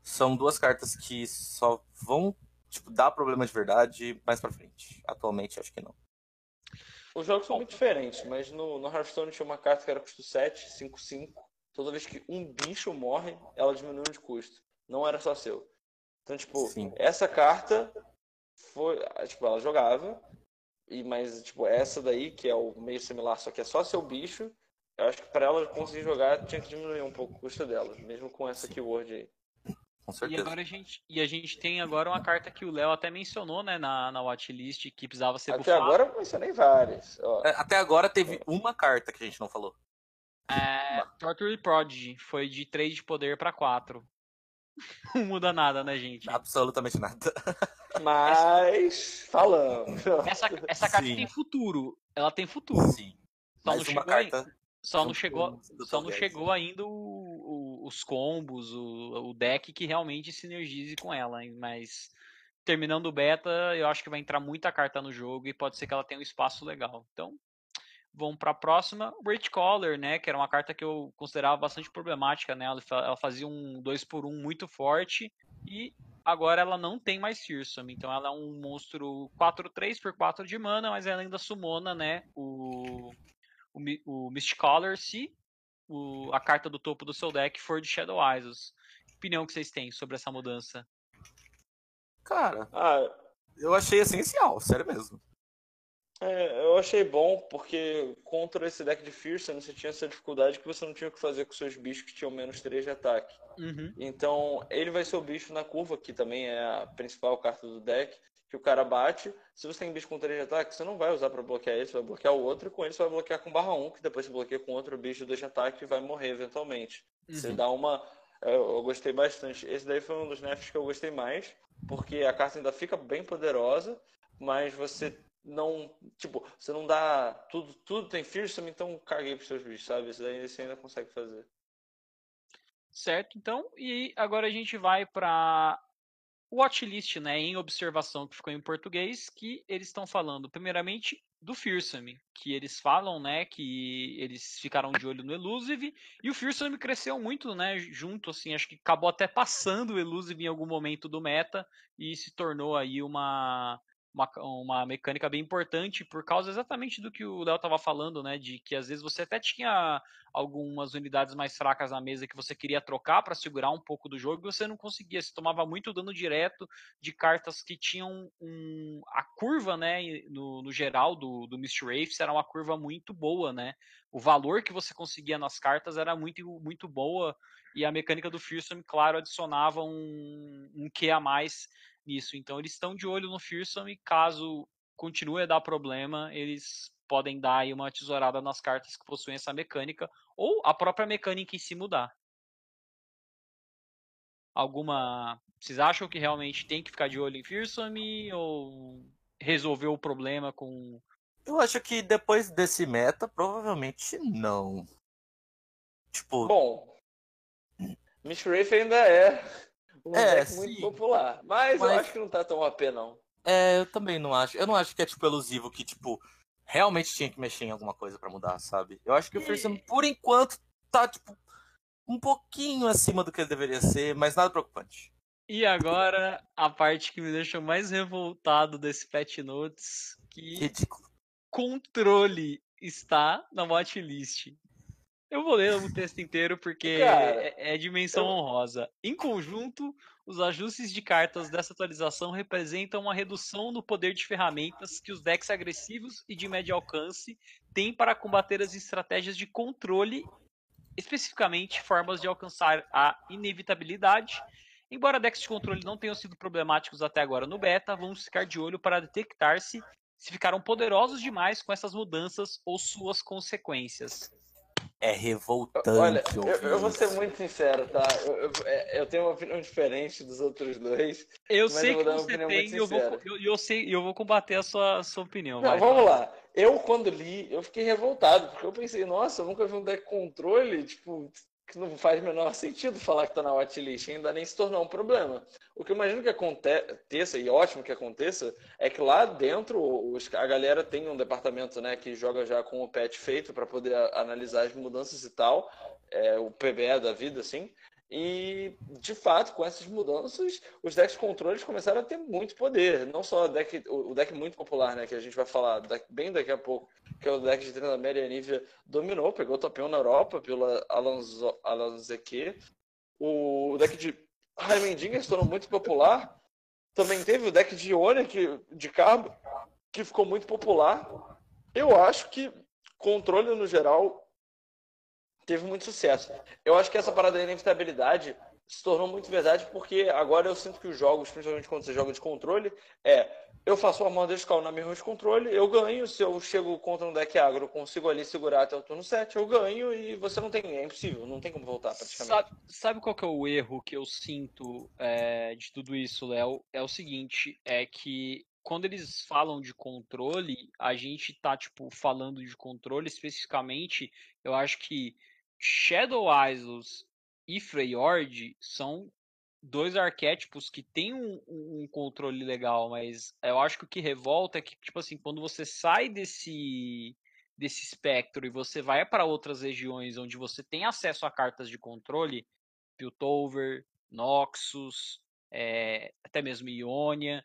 são duas cartas que só vão tipo, dar problema de verdade mais pra frente. Atualmente acho que não. Os jogos são muito diferentes, mas no, no Hearthstone tinha uma carta que era custo 7, 5, 5. Toda vez que um bicho morre, ela diminui de custo. Não era só seu. Então, tipo, Sim. essa carta foi. Tipo, ela jogava. E, mas, tipo, essa daí, que é o meio similar, só que é só seu bicho, eu acho que para ela conseguir jogar, tinha que diminuir um pouco o custo dela, mesmo com essa keyword aí. Com certeza. E, agora a gente, e a gente tem agora uma carta que o Léo até mencionou, né, na, na watchlist, que precisava ser Até agora eu mencionei várias. É, até agora teve uma carta que a gente não falou. É, Torture Prodigy foi de 3 de poder para 4. [laughs] Não muda nada, né, gente? Absolutamente nada. [laughs] Mas falamos. Essa, essa carta Sim. tem futuro. Ela tem futuro. Sim. Só não chegou carta... Só não chegou, só não chegou ainda o, o, os combos, o, o, deck que realmente sinergize com ela. Mas terminando o beta, eu acho que vai entrar muita carta no jogo e pode ser que ela tenha um espaço legal. Então, vamos para a próxima. Rich né? Que era uma carta que eu considerava bastante problemática, né? Ela, fazia um 2 por 1 muito forte e agora ela não tem mais Fearsome. Então ela é um monstro 4-3 por 4 de mana, mas ela ainda sumona, né? O o, o Mistcaller se o, a carta do topo do seu deck for de Shadow Isles. Que opinião que vocês têm sobre essa mudança? Cara, ah, eu achei essencial, sério mesmo. É, eu achei bom porque contra esse deck de Fearsome você tinha essa dificuldade que você não tinha o que fazer com seus bichos que tinham menos 3 de ataque. Uhum. Então ele vai ser o bicho na curva, que também é a principal carta do deck que o cara bate. Se você tem bicho com 3 de ataque, você não vai usar para bloquear ele, você vai bloquear o outro, e com ele você vai bloquear com barra 1, que depois você bloqueia com outro bicho 2 de ataque e vai morrer eventualmente. Uhum. Você dá uma. É, eu gostei bastante. Esse daí foi um dos nerfs que eu gostei mais, porque a carta ainda fica bem poderosa, mas você não. Tipo, você não dá. Tudo, tudo tem fearsome, então caguei pros seus bichos, sabe? Isso daí você ainda consegue fazer. Certo, então. E agora a gente vai para watchlist, né, em observação que ficou em português, que eles estão falando, primeiramente, do Fearsome, que eles falam, né, que eles ficaram de olho no Elusive, e o Fearsome cresceu muito, né, junto, assim, acho que acabou até passando o Elusive em algum momento do meta, e se tornou aí uma, uma, uma mecânica bem importante por causa exatamente do que o Léo estava falando, né? De que às vezes você até tinha algumas unidades mais fracas na mesa que você queria trocar para segurar um pouco do jogo e você não conseguia. Você tomava muito dano direto de cartas que tinham um, a curva, né? No, no geral do, do Mist Wraiths era uma curva muito boa, né? O valor que você conseguia nas cartas era muito, muito boa e a mecânica do Fearsome, claro, adicionava um, um que a mais nisso. Então eles estão de olho no Fearsome e caso continue a dar problema, eles podem dar aí uma tesourada nas cartas que possuem essa mecânica ou a própria mecânica em si mudar. alguma. Vocês acham que realmente tem que ficar de olho em Fearsome ou resolveu o problema com. Eu acho que depois desse meta, provavelmente não. Tipo. Bom. Miss ainda é um é, deck muito popular. Mas, mas, eu acho que não tá tão AP, não. É, eu também não acho. Eu não acho que é, tipo, elusivo que, tipo, realmente tinha que mexer em alguma coisa para mudar, sabe? Eu acho que o Fearsome, por enquanto, tá, tipo, um pouquinho acima do que ele deveria ser, mas nada preocupante. E agora, a parte que me deixou mais revoltado desse Pet Notes, que Ridículo. controle está na watchlist. Eu vou ler o texto inteiro porque [laughs] Cara, é, é, dimensão eu... honrosa. Em conjunto, os ajustes de cartas dessa atualização representam uma redução no poder de ferramentas que os decks agressivos e de médio alcance têm para combater as estratégias de controle, especificamente formas de alcançar a inevitabilidade. Embora decks de controle não tenham sido problemáticos até agora no beta, vamos ficar de olho para detectar se, se ficaram poderosos demais com essas mudanças ou suas consequências. É revoltante. Olha, eu, eu, vou ser muito sincero, tá? Eu, eu, é, eu, tenho uma opinião diferente dos outros dois. Eu sei que você tem e eu vou, eu, eu, sei, eu vou combater a sua, a sua opinião. Não, vamos lá. Eu, quando li, eu fiquei revoltado, porque eu pensei, nossa, eu nunca vi um deck controle, tipo, que não faz menor sentido falar que está na watchlist, ainda nem se tornou um problema. O que eu imagino que aconteça, e ótimo que aconteça, é que lá dentro os, a galera tem um departamento né, que joga já com o patch feito para poder analisar as mudanças e tal, é, o PBE da vida, assim. E, de fato, com essas mudanças, os decks controles começaram a ter muito poder. Não só o deck, o deck muito popular, né, que a gente vai falar bem daqui a pouco, que é o deck de Trindamere e Anivia, dominou, pegou o top 1 na Europa pela Alanzeque. O deck de Heimendinger se tornou muito popular. Também teve o deck de Ionia, que, de Carbo, que ficou muito popular. Eu acho que controle no geral teve muito sucesso. Eu acho que essa parada da inevitabilidade se tornou muito verdade porque agora eu sinto que os jogos, principalmente quando você joga de controle, é eu faço uma mão escala na minha de controle, eu ganho. Se eu chego contra um deck agro, consigo ali segurar até o turno 7, eu ganho e você não tem. É impossível, não tem como voltar praticamente. Sabe, sabe qual que é o erro que eu sinto é, de tudo isso, Léo? É o seguinte: é que quando eles falam de controle, a gente tá, tipo, falando de controle especificamente, eu acho que Shadow Isles e Freyord são dois arquétipos que têm um, um, controle legal, mas eu acho que o que revolta é que, tipo assim, quando você sai desse, desse espectro e você vai para outras regiões onde você tem acesso a cartas de controle, Piltover, Noxus, é, até mesmo Ionia,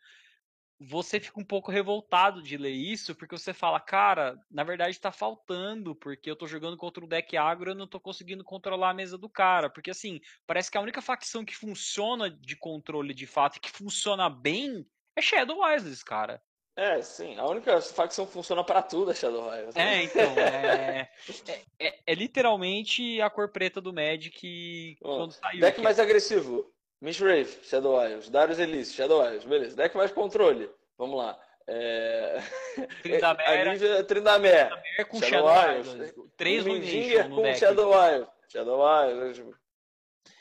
você fica um pouco revoltado de ler isso, porque você fala, cara, na verdade tá faltando, porque eu tô jogando contra um deck agro e eu não tô conseguindo controlar a mesa do cara. Porque assim, parece que a única facção que funciona de controle de fato e que funciona bem é Shadow Isles, cara. É, sim. A única facção que funciona para tudo é Shadow Isles. É, então. É, é, é, é, literalmente a cor preta do Magic [laughs] quando saiu. Deck mais agressivo. Miss Wraith, Shadow Isles. Darius Elise, Shadow Isles. Beleza. Deck mais controle. Vamos lá. É... [laughs] Trindamere. Trindamere. [laughs] com Shadow, Shadow Isles. Três Ruination no com deck. Shadow Isles. Shadow Isles.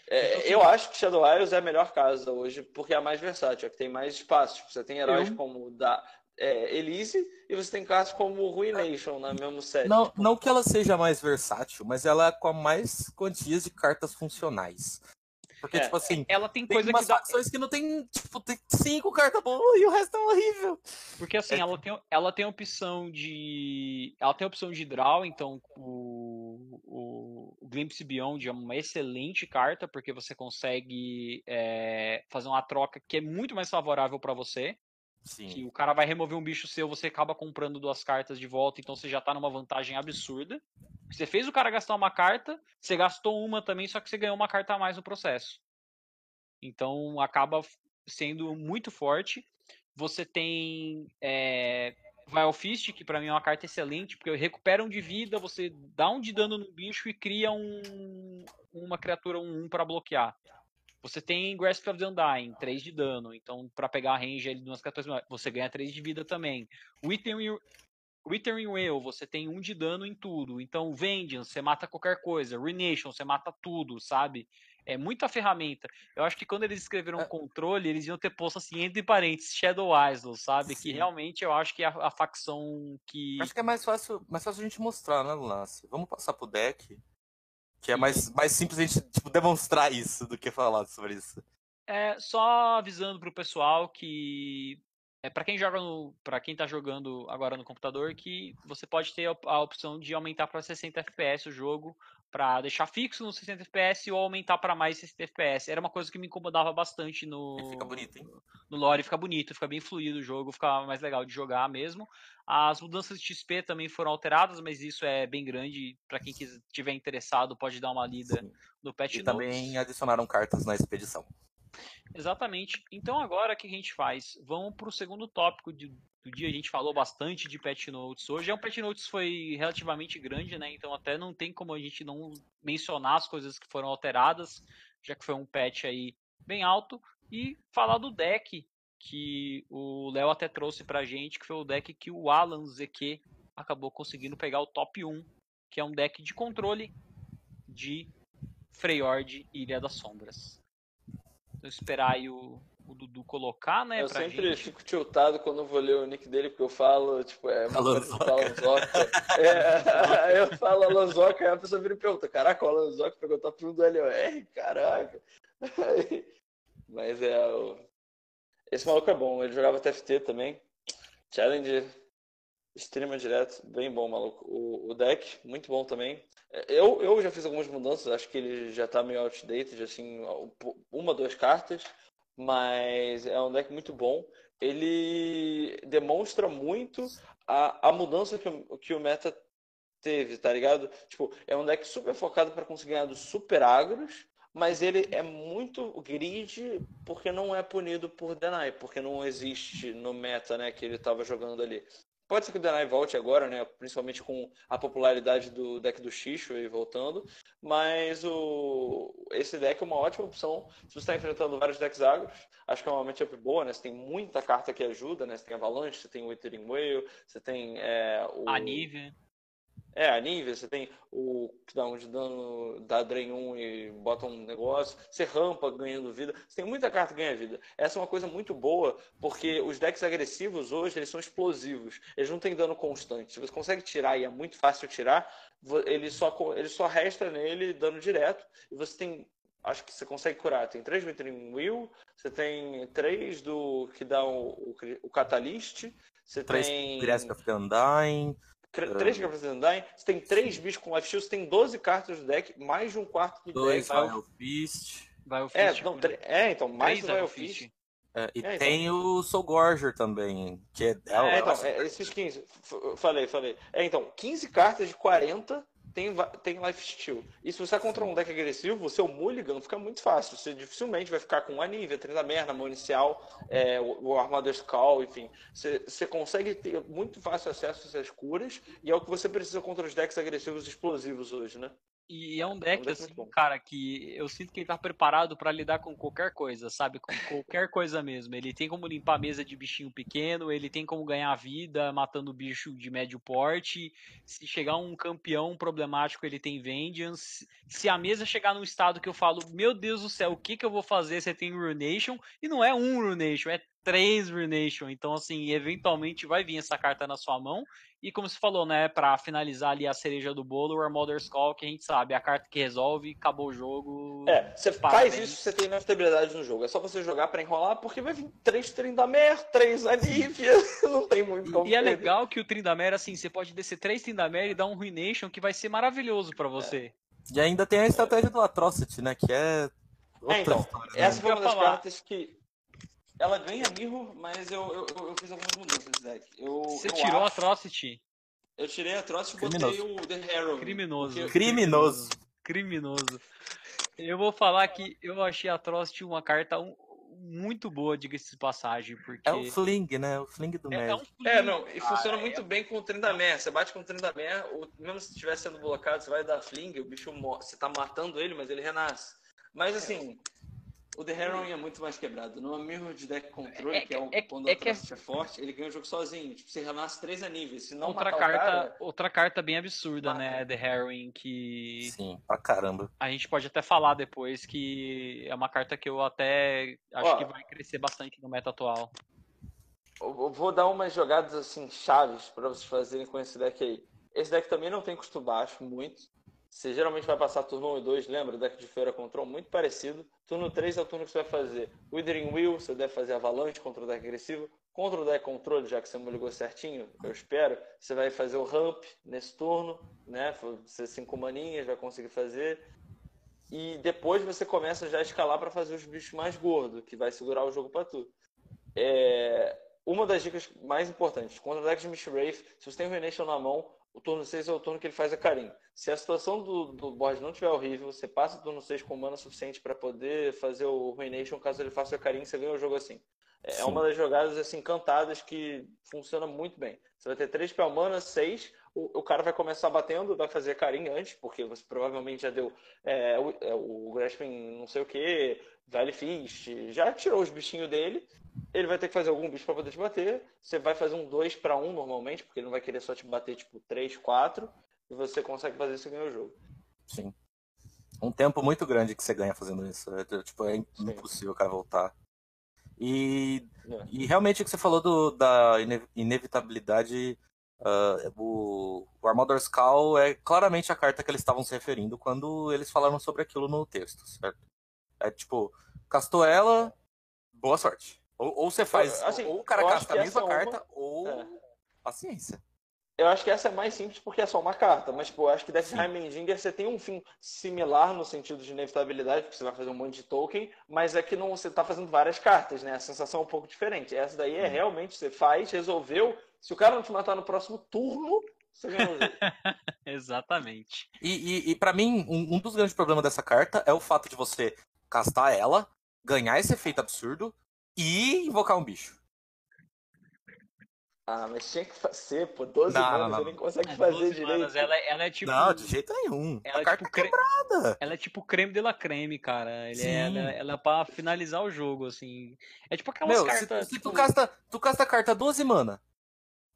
É, então, eu acho que Shadow Isles é a melhor casa hoje, porque é a mais versátil, é que tem mais espaço. Tipo, você tem heróis eu... como da, é, Elise e você tem cartas como Ruination na mesmo set. Não, não que ela seja mais versátil, mas ela é com a mais quantias de cartas funcionais. Porque, é, tipo assim, ela tem coisa tem umas que dá... facções que não tem, tipo, tem cinco cartas boas e o resto é horrível. Porque assim, é. ela, tem, ela tem a opção de. Ela tem opção de draw, então o, o, o Glimpse Beyond é uma excelente carta, porque você consegue é, fazer uma troca que é muito mais favorável para você. Sim. Que o cara vai remover um bicho seu, você acaba comprando duas cartas de volta, então você já tá numa vantagem absurda. Você fez o cara gastar uma carta, você gastou uma também, só que você ganhou uma carta a mais no processo. Então acaba sendo muito forte. Você tem é, Vial Fist, que para mim é uma carta excelente, porque recupera um de vida, você dá um de dano no bicho e cria um, uma criatura 1-1 um, um para bloquear. Você tem Grasp of the Undying, 3 de dano. Então, para pegar a range ali de umas 14 você ganha 3 de vida também. Withering, Withering Whale, você tem 1 de dano em tudo. Então, Vengeance, você mata qualquer coisa. Renation, você mata tudo, sabe? é muita ferramenta. Eu acho que quando eles escreveram é. controle, eles iam ter posto assim, entre parênteses, Shadow Isle, sabe? Sim. Que realmente eu acho que é a, a, facção que. Acho que é mais fácil, mais fácil a gente mostrar, né, Lance? Vamos passar pro deck. Que é mais, mais simples a gente tipo, demonstrar isso do que falar sobre isso. É, só avisando pro pessoal que é para quem joga no, para quem tá jogando agora no computador que você pode ter a opção de aumentar para 60 FPS o jogo para deixar fixo no 60 FPS ou aumentar para mais 60 FPS. Era uma coisa que me incomodava bastante no fica bonito, hein? no lore, fica bonito, fica bem fluido o jogo, fica mais legal de jogar mesmo. As mudanças de XP também foram alteradas, mas isso é bem grande, para quem estiver interessado pode dar uma lida Sim. no patch e notes. também adicionaram cartas na expedição. Exatamente. Então agora o que a gente faz? Vamos para o segundo tópico de, do dia. A gente falou bastante de patch notes hoje. É um patch notes foi relativamente grande, né? Então até não tem como a gente não mencionar as coisas que foram alteradas, já que foi um patch aí bem alto. E falar do deck que o Léo até trouxe pra gente, que foi o deck que o Alan ZQ acabou conseguindo pegar o top 1, que é um deck de controle de Freyord Ilha das Sombras. Esperar aí o, o Dudu colocar, né? Eu sempre gente. fico tiltado quando vou ler o nick dele, porque eu falo, tipo, é Alanzoca. é, [laughs] eu falo Alanzoca, aí a pessoa vira e pergunta, caraca, o Alanzoca pegou o top 1 do LOR, caraca. [laughs] Mas é, o... esse maluco é bom, ele jogava TFT também. Challenge, streamer direto, bem bom, maluco. O, o deck, muito bom também. Eu, eu já fiz algumas mudanças, acho que ele já tá meio outdated, assim, uma, duas cartas, mas é um deck muito bom. Ele demonstra muito a, a mudança que o, que o meta teve, tá ligado? Tipo, é um deck super focado para conseguir ganhar dos super agros, mas ele é muito grid porque não é punido por deny, porque não existe no meta, né, que ele estava jogando ali. Pode ser que o Denai volte agora, né? Principalmente com a popularidade do deck do Xixo e voltando. Mas o... esse deck é uma ótima opção se você está enfrentando vários decks agros. Acho que é uma matchup boa, né? Você tem muita carta que ajuda, né? Você tem Avalanche, você tem Withering Whale, você tem é, o... A Nivea. É, a nível, você tem o que dá um de dano, dá Drain 1 e bota um negócio, você rampa ganhando vida, você tem muita carta que ganha vida. Essa é uma coisa muito boa, porque os decks agressivos hoje, eles são explosivos, eles não têm dano constante. Se você consegue tirar, e é muito fácil tirar, ele só, ele só resta nele dano direto, e você tem acho que você consegue curar. Tem três Withering Will, você tem três do que dá o, o, o Catalyst, você três tem. Grass of the Undying, Três cartas de Undying. Você tem três bichos com Life Steal, você tem 12 cartas do deck, mais de um quarto do Dois deck. Dois Fist. É, não, é, então, mais do Vile Fist. É, e é, tem então... o Soul Gorger também, que é... É, então, é, esses 15, falei, falei. É, então, 15 cartas de 40 tem, tem life steal. E se você é contra um deck agressivo, o seu mulligan fica muito fácil. Você dificilmente vai ficar com Anivia, Trinda Merna, Mão Inicial, é, o, o Armador Skull, enfim. Você, você consegue ter muito fácil acesso a essas curas e é o que você precisa contra os decks agressivos explosivos hoje, né? E é um deck, é um deck assim, cara, que eu sinto que ele tá preparado para lidar com qualquer coisa, sabe? Com qualquer coisa mesmo. Ele tem como limpar a mesa de bichinho pequeno, ele tem como ganhar vida matando bicho de médio porte. Se chegar um campeão problemático, ele tem Vengeance. Se a mesa chegar num estado que eu falo, meu Deus do céu, o que que eu vou fazer? Você tem Runation. E não é um Runation, é três Renation. Então, assim, eventualmente vai vir essa carta na sua mão. E como você falou, né, para finalizar ali a cereja do bolo, o Armother's Call, que a gente sabe, é a carta que resolve, acabou o jogo. É, você faz isso, você tem inevitabilidade no jogo. É só você jogar para enrolar, porque vai vir três Trindamer, três Anivia, [laughs] não tem muito como. E, é legal que o Trindamer, assim, você pode descer três Trindamer e dar um Ruination que vai ser maravilhoso para você. É. E ainda tem a estratégia do Atrocity, né, que é. Outra é, então, história, né? essa foi uma das cartas que ela ganha mirror, mas eu, eu, eu fiz algumas mudanças nesse deck. Eu, Você eu tirou a Atrocity? Eu tirei a Atrocity e botei o The Harrow. Criminoso. Porque... Criminoso. Criminoso. Eu vou falar que eu achei a Atrocity uma carta muito boa, diga-se de passagem, porque... É o Fling, né? O Fling do é, é, um é, não, e funciona muito é... bem com o Trindamer. Você bate com o Trindamer, mesmo se estiver sendo blocado, você vai dar Fling, o bicho morre. Você tá matando ele, mas ele renasce. Mas assim, O The Heron é muito mais quebrado. No Mirror de Deck Control, é, que é um é, ponto é, que é, forte, ele ganha o jogo sozinho. Tipo, você renasce três a níveis. Se não outra carta, cara, outra carta bem absurda, mata. né? The Heroin, que. Sim, pra caramba. A gente pode até falar depois que é uma carta que eu até acho Ó, que vai crescer bastante no meta atual. Eu vou dar umas jogadas assim, chaves para vocês fazerem com esse deck aí. Esse deck também não tem custo baixo, muito. Você geralmente vai passar turno 1 e 2, lembra? Deck de feira control muito parecido. Turno 3 é o turno que você vai fazer Withering Will, você deve fazer Avalanche contra o deck agressivo. Contra o deck controle, já que você me ligou certinho, eu espero, você vai fazer o Ramp nesse turno, né? Você 5 maninhas, vai conseguir fazer. E depois você começa já a escalar para fazer os bichos mais gordos, que vai segurar o jogo para tu. É... Uma das dicas mais importantes, contra o deck de Mishwraith, se você tem o Renation na mão, o turno 6 é o turno que ele faz a carinho. Se a situação do, do board não estiver horrível, você passa o turno 6 com mana suficiente para poder fazer o Ruination, caso ele faça a carinho, você ganha o jogo assim. É, é uma das jogadas assim cantadas que funciona muito bem. Você vai ter 3 spell mana, 6, o, o, cara vai começar batendo, vai fazer carinho antes, porque você provavelmente já deu é, o, é, o Grasping não sei o que, Vale Fist, já tirou os bichinhos dele, ele vai ter que fazer algum bicho para poder te bater. Você vai fazer um 2 para 1 normalmente, porque ele não vai querer só te bater tipo 3, 4. E você consegue fazer isso e ganha o jogo. Sim. Um tempo muito grande que você ganha fazendo isso. É, tipo, é impossível o cara voltar. E, é. e realmente o que você falou do, da inevitabilidade. Uh, o, o Skull é claramente a carta que eles estavam se referindo quando eles falaram sobre aquilo no texto, certo? É tipo, castou ela, boa sorte. Ou, ou você faz. Assim, ou o cara casta a mesma é carta, uma... ou é. paciência. Eu acho que essa é mais simples porque é só uma carta, mas pô, eu acho que desse Heimendinger você tem um fim similar no sentido de inevitabilidade, porque você vai fazer um monte de token, mas é que não você está fazendo várias cartas, né? A sensação é um pouco diferente. Essa daí é realmente você faz, resolveu. Se o cara não te matar no próximo turno, você ganhou. [laughs] Exatamente. E, e, e para mim, um, um dos grandes problemas dessa carta é o fato de você castar ela, ganhar esse efeito absurdo e invocar um bicho. Ah, mas tinha que fazer, pô, 12 não, manas, não, não. nem consegue é, fazer direito. Manas, ela, ela, é tipo. Não, de jeito nenhum. Ela a é carta tipo quebrada. Ela é tipo creme de la creme, cara. Ele é, ela, ela, é pra finalizar o jogo, assim. É tipo aquelas Meu, cartas. Se, se tu, casta, tu casta a carta 12 mana,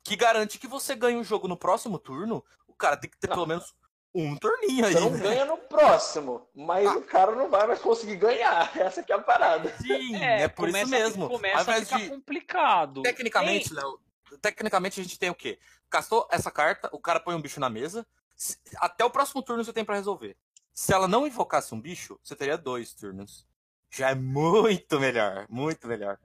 que garante que você ganhe o jogo no próximo turno, o cara tem que ter pelo menos um turninho aí. Você não né? ganha no próximo, mas ah. o cara não vai mais conseguir ganhar. [laughs] Essa que é a parada. Sim, é, é por começa, isso mesmo. Começa a ficar de... complicado. Tecnicamente, Léo, tecnicamente a gente tem o quê? Castou essa carta, o cara põe um bicho na mesa, até o próximo turno você tem para resolver. Se ela não invocasse um bicho, você teria dois turnos. Já é muito melhor, muito melhor.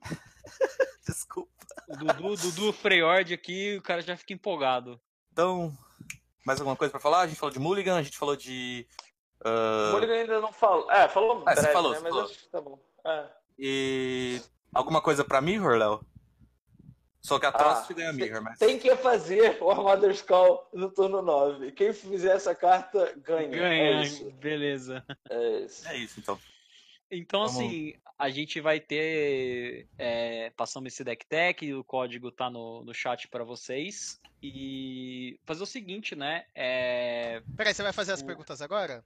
[laughs] Desculpa. O Dudu, Dudu Freyord aqui, o cara já fica empolgado. Então, mais alguma coisa para falar? A gente falou de Mulligan, a gente falou de. Uh... Mulligan ainda não falou. É, falou. É, breve, falou, né? Mas falou. acho que tá bom. É. E. Alguma coisa pra Mirror, Léo? Só que a Trost ah, ganha Mirror, mas. Tem que fazer o Armader's Call no turno 9. Quem fizer essa carta ganha. Ganha, é beleza. É isso. É isso, então. Então, Vamos... assim, a gente vai ter. É, passamos esse deck tech, o código tá no, no chat para vocês. E fazer o seguinte, né? É... Peraí, você vai fazer as o... perguntas agora?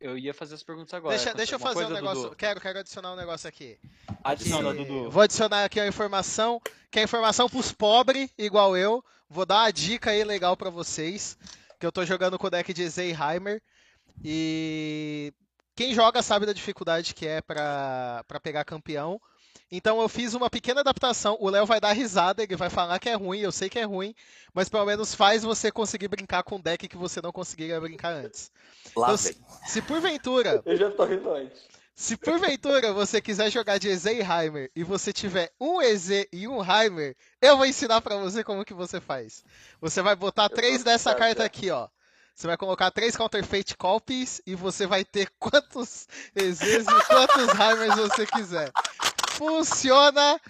Eu ia fazer as perguntas agora. Deixa, deixa eu fazer coisa, um negócio. Dudu? Quero, quero adicionar um negócio aqui. Adiciona, Dudu. Vou adicionar aqui a informação, que é informação pros pobres, igual eu. Vou dar uma dica aí legal para vocês. Que eu tô jogando com o deck de Zeyheimer. E quem joga sabe da dificuldade que é para pegar campeão. Então eu fiz uma pequena adaptação. O Léo vai dar risada, ele vai falar que é ruim, eu sei que é ruim, mas pelo menos faz você conseguir brincar com um deck que você não conseguiria brincar antes. Lá então, se, se porventura. [laughs] Eu já tô rindo antes. Se porventura você quiser jogar de EZ e Heimer e você tiver um EZ e um Heimer, eu vou ensinar para você como que você faz. Você vai botar eu três dessa carta aqui, ó. Você vai colocar três Counterfeit Copies e você vai ter quantos EZs e quantos [laughs] Heimers você quiser funciona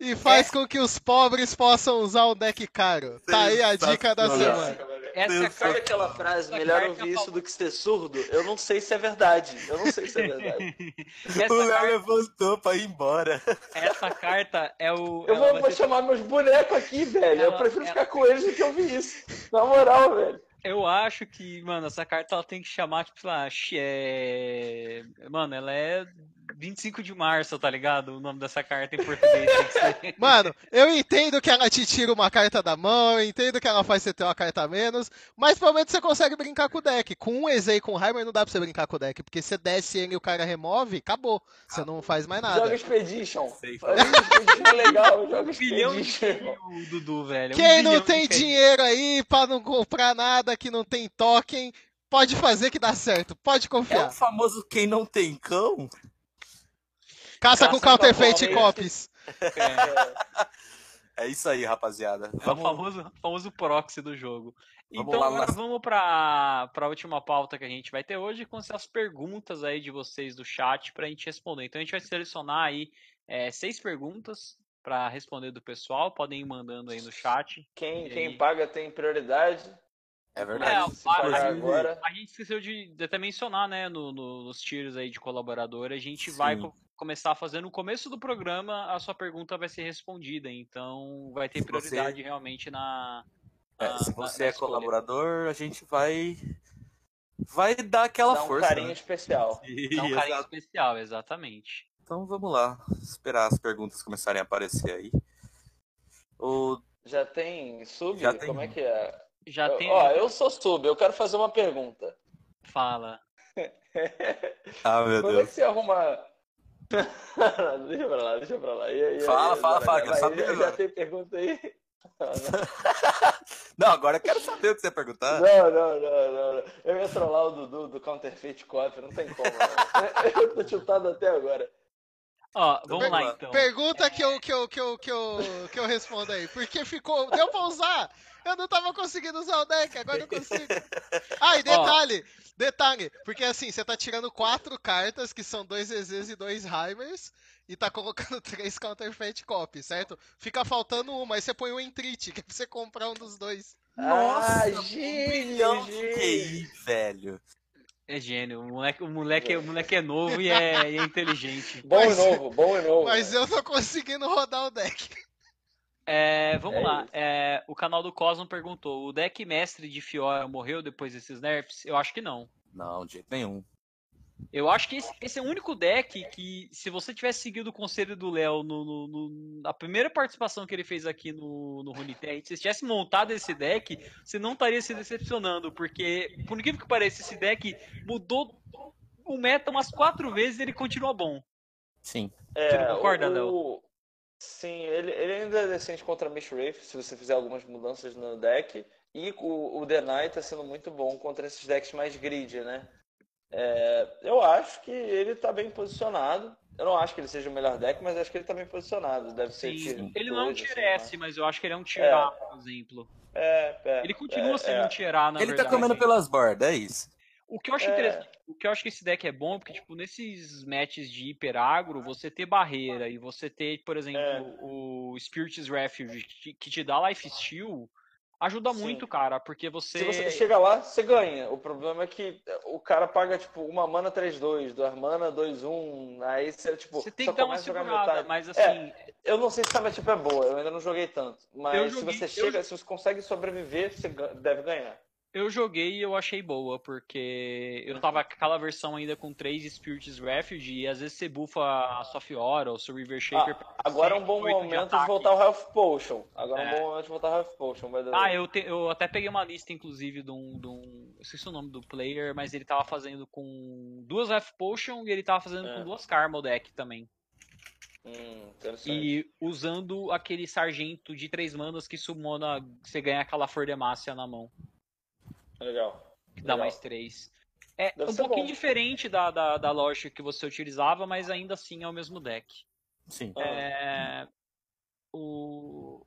e faz é. com que os pobres possam usar o deck caro. Tá aí a dica da semana. Essa Sabe aquela frase, melhor ouvir isso do que ser surdo? Eu não sei se é verdade. Eu não sei se é verdade. [laughs] o Léo carta... levantou pra ir embora. Essa carta é o. Eu vou, vou chamar meus bonecos aqui, velho. Ela, eu prefiro ela... ficar com eles do que ouvir isso. Na moral, velho. Eu acho que, mano, essa carta ela tem que chamar, tipo, sei lá, é... Mano, ela é 25 de março, tá ligado? O nome dessa carta em português tem que ser. [laughs] Mano, eu entendo que ela te tira uma carta da mão, eu entendo que ela faz você ter uma carta a menos, mas pelo menos você consegue brincar com o deck. Com um Ezei e com o Heimer não dá pra você brincar com o deck, porque você desce ele e o cara remove, acabou. Você não faz mais nada. Joga Expedition. Joga Expedition legal, joga Expedition. Um Dudu, velho. Quem um não tem dinheiro aí pra não comprar nada, que não tem token, pode fazer que dá certo. Pode confiar. É o famoso quem não tem cão. Caça, Caça com Counterfeit Copies. É. é isso aí, rapaziada. Vamos... É o famoso, famoso proxy do jogo. Vamos então, agora vamos para a última pauta que a gente vai ter hoje, com as perguntas aí de vocês do chat para a gente responder. Então, a gente vai selecionar aí é, seis perguntas para responder do pessoal. Podem ir mandando aí no chat. Quem, quem paga tem prioridade. É verdade. É, a, agora... a, gente esqueceu de, de até mencionar, né, no, no, nos tiros aí de colaborador, a gente Sim. vai começar a fazer no começo do programa, a sua pergunta vai ser respondida. Então vai ter prioridade você... realmente na. É, se você na, é colaborador, a gente vai. Vai dar aquela Dá um força. carinho né? especial. Dá um carinho especial, exatamente. Então vamos lá, esperar as perguntas começarem a aparecer aí. O... Já tem sub? Já tem... Como é que é? Já eu, tem. Ó, eu sou sub, eu quero fazer uma pergunta. Fala. [laughs] ah, meu Como Deus. é que você arruma deixa pra lá, deixa pra lá. E, e, fala, e, fala, fala, quero saber. Já, já tem pergunta aí? [laughs] não, agora eu quero saber o que você ia perguntar. Não, não, não, não. Eu ia trollar o Dudu do Counterfeit Coffee, não tem como. Não. [laughs] Eu tô chutado até agora. Ó, vamos per lá então. Pergunta que eu, que, eu, que, eu, que, eu, que eu respondo aí. Porque ficou. Deu pra usar? Eu não tava conseguindo usar o deck, agora eu consigo. Ah, e detalhe, Ó. detalhe, porque assim, você tá tirando quatro cartas, que são dois EZs e dois Heimers, e tá colocando [laughs] três Counterfeit Copy, certo? Fica faltando uma, aí você põe o Entreat, que é pra você comprar um dos dois. Nossa, ah, gênio, gênio. velho. É gênio, o moleque, o moleque, o moleque é novo e é, e é inteligente. [laughs] Bom mas, e novo, bom e novo. Mas eu tô conseguindo rodar o deck. É, vamos é lá. É, o canal do Cosmo perguntou: o deck mestre de Fiora morreu depois desses nerfs? Eu acho que não. Não, de jeito nenhum. Eu acho que esse, esse, é o único deck que, se você tivesse seguido o conselho do Léo no, no, no, na primeira participação que ele fez aqui no, no Runeterra, se você tivesse montado esse deck, você não estaria se decepcionando, porque, por incrível que pareça, esse deck mudou o meta umas quatro vezes e ele continua bom. Sim. É, você não concorda, Léo? Sim, ele, ele ainda é decente contra Mish Wraith, se você fizer algumas mudanças no deck. E o, o The Knight tá sendo muito bom contra esses decks mais grid, né? É, eu acho que ele tá bem posicionado. Eu não acho que ele seja o melhor deck, mas acho que ele tá bem posicionado. Deve ser Sim, Ele não é um tier S, assim, mas eu acho que ele é um tier A, por exemplo. É, é, ele continua é, sendo é. um tier A, na ele verdade. Ele tá comendo pelas bordas, é isso. O que eu acho é. interessante, o que eu acho que esse deck é bom, porque tipo, nesses matches de hiper agro, você ter barreira e você ter, por exemplo, é. o Spirit's Refuge que te dá life steal, ajuda Sim. muito, cara, porque você Se você chega lá, você ganha. O problema é que o cara paga tipo uma mana 3-2, duas mana 2-1, aí você tipo, você tem que dar uma segurada, mas é, assim, é, eu não sei se essa matchup é boa, eu ainda não joguei tanto, mas joguei, se você chega, eu... se você consegue sobreviver, você deve ganhar. Eu joguei e eu achei boa, porque eu tava com aquela versão ainda com três Spirits Refuge e às vezes você bufa a sua Fiora ou seu River Shaper. Ah, agora é um bom momento de, de, voltar o Health Potion. Agora é, é um bom momento de voltar o Health Potion. Mas... Ah, eu, te, eu até peguei uma lista, inclusive, de um, de um. Eu esqueci o nome do player, mas ele tava fazendo com duas Health Potion e ele tava fazendo é. com duas Karma o deck também. Hum, e usando aquele sargento de três manas que sumona, você ganha aquela Fordemácia na mão. Legal. Que dá Legal. mais três. É Deve um pouquinho bom. diferente da, da, da lógica que você utilizava, mas ainda assim é o mesmo deck. Sim. É... O.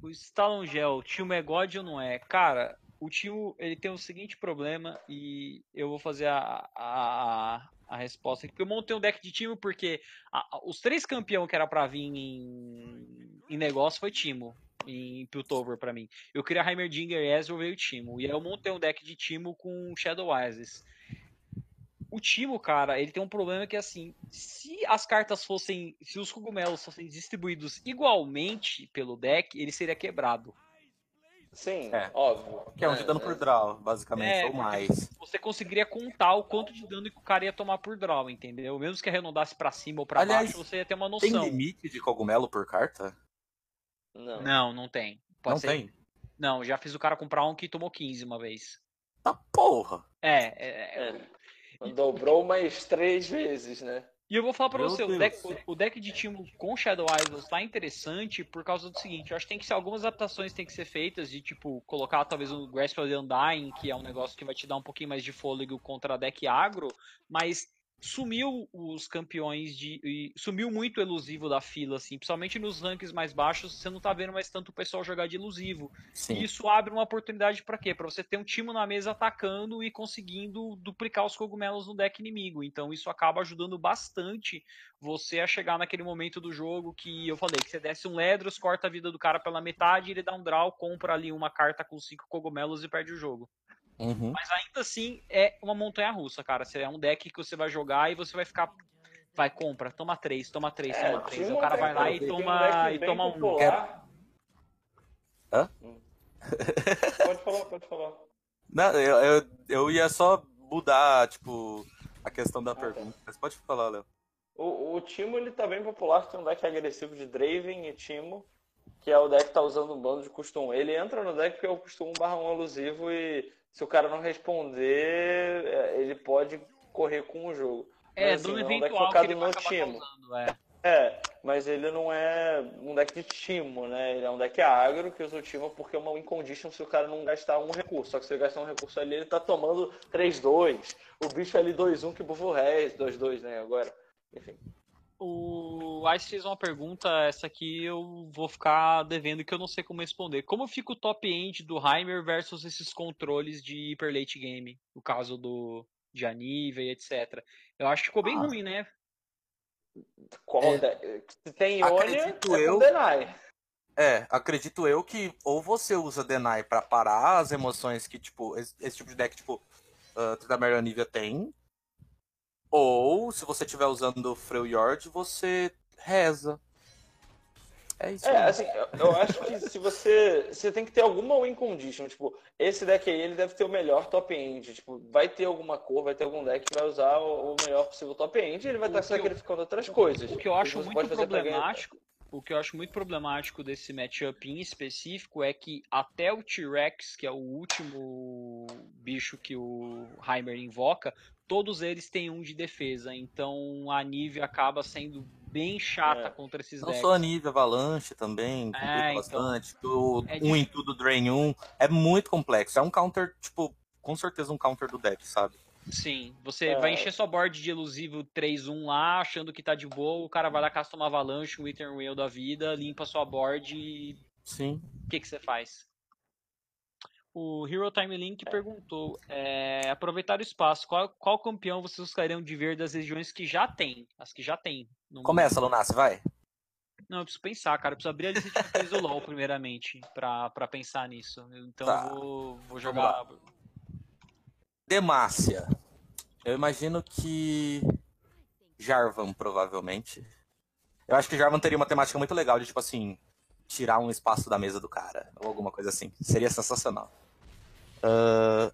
O Stalongel, tio é God ou não é? Cara, o tio ele tem o seguinte problema e eu vou fazer a, a, a resposta aqui. Porque eu montei um deck de time porque a, os três campeões que era pra vir em, em negócio foi Timo em Piltover para mim. Eu queria Heimerdinger e Ezreal veio o Timo. E aí eu montei um deck de Timo com Shadow Isis. O Timo, cara, ele tem um problema que assim, se as cartas fossem, se os cogumelos fossem distribuídos igualmente pelo deck, ele seria quebrado. Sim, é. óbvio. Que é um de dano é, por draw, basicamente, é, ou mais. Você conseguiria contar o quanto de dano que o cara ia tomar por draw, entendeu? Mesmo que arredondasse pra cima ou pra Aliás, baixo, você ia ter uma noção. Tem limite de cogumelo por carta? Não. Não, não tem. Pode não ser... tem? Não, já fiz o cara comprar um que tomou 15 uma vez. Tá porra! É, é, é. Dobrou mais três vezes, né? E eu vou falar pra Meu você, o deck, o, deck, de Timo com Shadow Isles tá interessante por causa do seguinte, eu acho que tem que ser algumas adaptações tem que ser feitas de tipo colocar talvez um Grasp of the Undying, que é um negócio que vai te dar um pouquinho mais de fôlego contra deck agro, mas sumiu os campeões de. sumiu muito o elusivo da fila, assim. Principalmente nos rankings mais baixos, você não tá vendo mais tanto o pessoal jogar de elusivo. Sim. E isso abre uma oportunidade para quê? Para você ter um time na mesa atacando e conseguindo duplicar os cogumelos no deck inimigo. Então isso acaba ajudando bastante você a chegar naquele momento do jogo que eu falei, que você desce um Ledros, corta a vida do cara pela metade, ele dá um draw, compra ali uma carta com cinco cogumelos e perde o jogo. Uhum. Mas ainda assim é uma montanha russa, cara. Você é um deck que você vai jogar e você vai ficar. Vai, compra, toma três, toma três, é, toma três. O cara vai lá e toma, um e toma um. Popular. Hã? pode falar, pode falar. Não, eu, eu, eu ia só mudar, tipo, a questão da ah, tá. pergunta. Tá. Mas pode falar, Léo. O, o Timo ele tá bem popular, tem um deck agressivo de Draven e Timo, que é o deck que tá usando um bando de custom. Ele entra no deck porque é o custom 1 barra 1 alusivo e se o cara não responder, é, ele pode correr com o jogo. É, mas, assim, do eventual é um focado que ele no timo. é. é, mas ele não é um deck de timo, né? Ele é um deck agro que usa o timo porque é uma win condition se o cara não gastar um recurso. Só que se ele gastar um recurso ali, ele tá tomando 3-2. O bicho é ali 2-1 que bufa o resto, 2-2, né? Agora, enfim. O Ice fez uma pergunta, essa aqui eu vou ficar devendo que eu não sei como responder. Como fica o top end do Heimer versus esses controles de Hyper Late Game? No caso do de Anive e etc. Eu acho que ficou bem ah. ruim, né? Qual é, Se tem Ionia, é eu, Deny. É, acredito eu que ou você usa Deny para parar as emoções que, tipo, esse, esse tipo de deck, tipo, uh, Tryndamere Anivia tem, ou, se você estiver usando o Freljord, você reza. É isso. É, assim, eu, eu, acho que se você. Você tem que ter alguma win condition. Tipo, esse deck aí ele deve ter o melhor top end. Tipo, vai ter alguma cor, vai ter algum deck que vai usar o, o melhor possível top end e ele vai estar sacrificando outras coisas. O que eu acho muito problemático. O que eu acho muito problemático desse matchup em específico é que até o T-Rex, que é o último bicho que o Heimer invoca, todos eles têm um de defesa, então a Nivea acaba sendo bem chata é. contra esses Não decks. só a Nivea, Avalanche também, é, então, bastante. O, é um em tudo, Drain 1. É muito complexo. É um counter, tipo, com certeza um counter do deck, sabe? Sim, você é. vai encher sua board de elusivo 3-1 lá, achando que tá de boa, o cara vai lá, casta uma avalanche, um Wither Whale da vida, limpa sua board e. Sim. O que, que você faz? O Hero Time Link perguntou: é, aproveitar o espaço, qual, qual campeão vocês gostariam de ver das regiões que já tem? As que já tem. Começa, Lunassi, vai. Não, eu preciso pensar, cara. Eu preciso abrir a lista de campeões do LoL, primeiramente, pra, pra pensar nisso. Então tá. eu vou, vou jogar. Demácia. Eu imagino que. Jarvan, provavelmente. Eu acho que Jarvan teria uma temática muito legal de, tipo assim, tirar um espaço da mesa do cara, ou alguma coisa assim. Seria sensacional. Uh,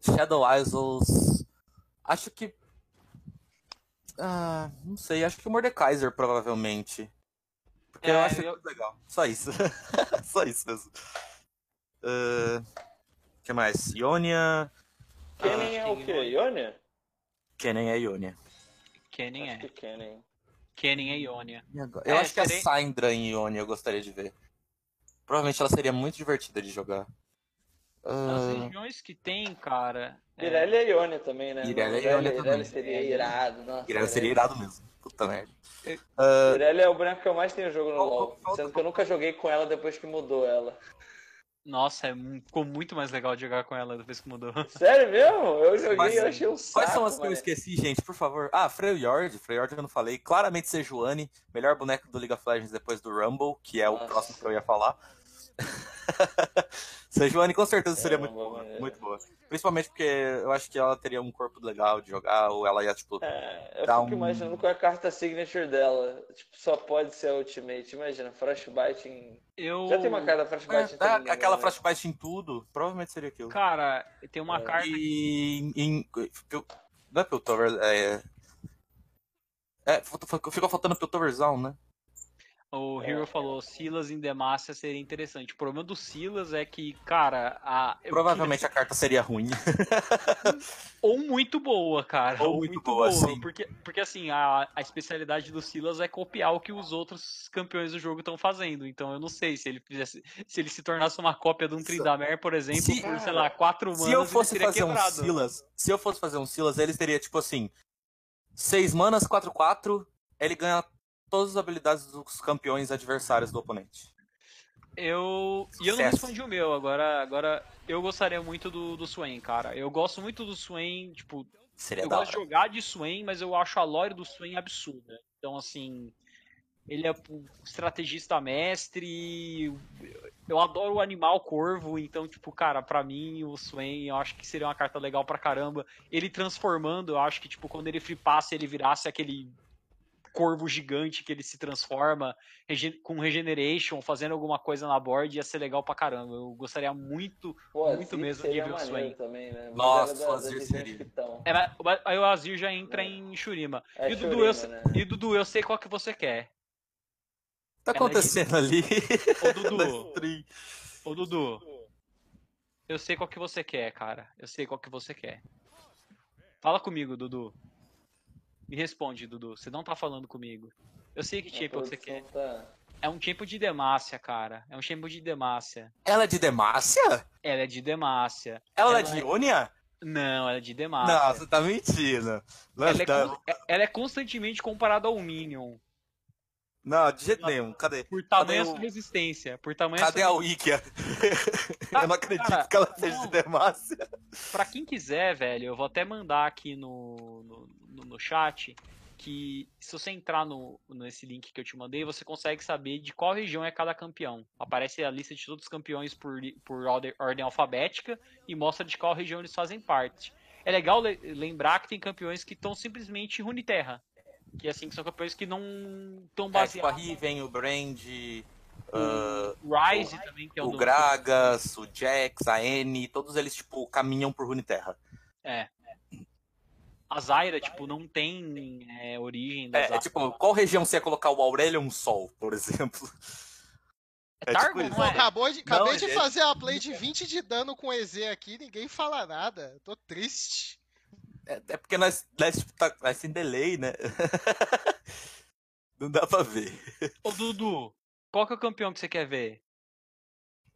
Shadow Isles. Acho que. Ah, não sei, acho que o Mordekaiser provavelmente. Porque é, eu acho eu... legal. Só isso. [laughs] Só isso mesmo. O uh, que mais? Ionia. Kennen ah, é o quê? Ionia? Kennen é Ionia. Kennen é. Que Kennen. Kennen é Ionia. Eu é, acho que a Syndra em Ionia eu gostaria de ver. Provavelmente ela seria muito divertida de jogar. As uh... regiões que tem, cara. Irelia é... e Ionia também, né? Irelia e Ionia também. Irelia seria irado. Nossa, Irelia seria irado mesmo. Puta merda. Uh... Irelia é o branco que eu mais tenho jogo no LoL. Sendo que eu nunca joguei com ela depois que mudou ela. Nossa, é, ficou muito mais legal de jogar com ela depois que mudou. [laughs] Sério mesmo? Eu joguei e achei um saco. Quais são as que eu esqueci, gente? Por favor. Ah, Freljord. Freljord eu não falei. Claramente Sejuani. Melhor boneco do League of Legends depois do Rumble, que é Nossa. o próximo que eu ia falar. [laughs] Sejuani com certeza seria é, muito boa, é. muito boa. Principalmente porque eu acho que ela teria um corpo legal de jogar, ou ela ia, tipo. É, eu fico um... imaginando qual é a carta signature dela. Tipo, só pode ser a Ultimate. Imagina, Frostbite em. Eu... Já tem uma carta Frostbite é, em é, Aquela né? Frostbite em tudo, provavelmente seria aquilo. Cara, tem uma é. carta. E. Em... Não é Piltover, é. É, ficou faltando Piltoverzão, né? O Hero é. falou, Silas em Demacia seria interessante. O problema do Silas é que, cara, a... Provavelmente a carta seria ruim. [laughs] Ou muito boa, cara. Ou, Ou muito, muito, boa, boa. Sim. Porque, porque assim, a, a especialidade do Silas é copiar o que os outros campeões do jogo estão fazendo. Então eu não sei se ele fizesse, se ele se tornasse uma cópia de um Tryndamere, por exemplo, se, por, sei lá, quatro manas, se eu fosse fazer quebrado. um Silas, Se eu fosse fazer um Silas, ele teria, tipo assim, seis manas, 4-4, ele ganha todas as habilidades dos campeões adversários do oponente. Eu. E eu não respondi o meu, agora, agora eu gostaria muito do, do Swain, cara. Eu gosto muito do Swain, tipo. Seria eu gosto de jogar de Swain, mas eu acho a lore do Swain absurda. Então, assim. Ele é estrategista mestre. Eu adoro o animal corvo, então, tipo, cara, para mim, o Swain, eu acho que seria uma carta legal pra caramba. Ele transformando, eu acho que, tipo, quando ele flipasse, ele virasse aquele corvo gigante que ele se transforma com regeneration, fazendo alguma coisa na board, ia ser legal pra caramba. Eu gostaria muito, Pô, muito mesmo de ver isso aí. Também, né? Nossa, o Azir seria. Aí o Azir já entra é. em Shurima. É e, Dudu, Shurima, eu, né? e Dudu, eu sei qual que você quer. Tá acontecendo de... ali? Ô Dudu. [laughs] Ô Dudu. Eu sei qual que você quer, cara. Eu sei qual que você quer. Fala comigo, Dudu. Me responde, Dudu. Você não tá falando comigo. Eu sei que champion você quer. Tá... É um champion de Demácia, cara. É um champion de Demácia. Ela é de Demácia? Ela é de Demácia. Ela, ela é de Ionia? Não, ela é de Demácia. Não, você tá mentindo. Ela, é, tá... ela é constantemente comparada ao Minion. Não, de jeito nenhum. Cadê? Por tamanho Cadê o... resistência. Por tamanho Cadê a Wikia? Ah, eu não acredito cara, que ela seja de Demacia. Pra quem quiser, velho, eu vou até mandar aqui no, no, no, no chat que se você entrar no, nesse link que eu te mandei, você consegue saber de qual região é cada campeão. Aparece a lista de todos os campeões por, por ordem, ordem alfabética e mostra de qual região eles fazem parte. É legal lembrar que tem campeões que estão simplesmente Runeterra. Que assim, que são campeões que não estão baseados. É, tipo a Riven, o Brand, uh, Rise o, também, que é o, o Gragas, o Jax, a N, todos eles, tipo, caminham por Runeterra. É. A Zyra, tipo, não tem é, origem da é, é, tipo, qual região você ia colocar o Aurelion Sol, por exemplo? É, é tipo não é? Acabou de, acabei não, de é fazer a play de 20 de dano com EZ aqui, ninguém fala nada. Tô triste. É, é porque nós, nós, tipo, tá, nós sem delay, né? [laughs] Não dá pra ver. Ô, Dudu, qual que é o campeão que você quer ver?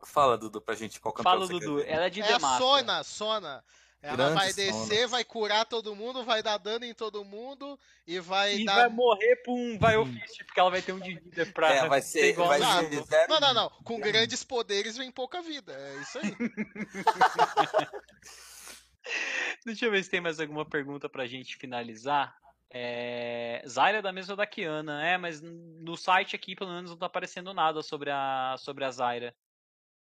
Fala, Dudu, pra gente qual campeão Fala, você Dudu. quer ver. Ela é de É a Sona, Sona. Ela Grande vai descer, vai curar todo mundo, vai dar dano em todo mundo e vai e dar... vai morrer por um vai ofício, porque ela vai ter um de vida pra é, vai ser, ser igual vai ser zero... Não, não, não. Com grandes poderes vem pouca vida. É isso aí. [laughs] [laughs] Deixa eu ver se tem mais alguma pergunta pra gente finalizar. É... Zyra é da mesma da Kiana, é, mas no site aqui pelo menos não tá aparecendo nada sobre a, sobre a Zyra.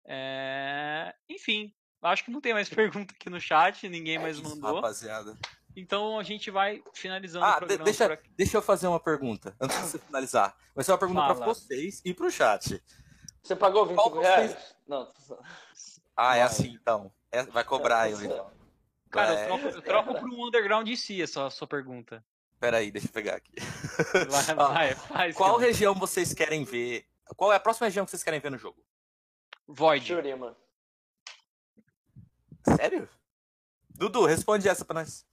É... Enfim, acho que não tem mais [laughs] pergunta aqui no chat, ninguém é mais isso, mandou. Rapaziada. Então a gente vai finalizando ah, o programa. Deixa, deixa eu fazer uma pergunta [laughs] antes de você finalizar. Vai ser uma pergunta para vocês e pro chat. Você pagou 25 reais? Não. Ah, é assim então. É, vai cobrar eu então. Cara, eu é. troco, eu troco pro um underground de si essa sua pergunta. Pera aí, deixa eu pegar aqui. [laughs] Vai, vai, faz, Qual cara. região vocês querem ver? Qual é a próxima região que vocês querem ver no jogo? Void. Shurima. Sério? Dudu, responde essa pra nós.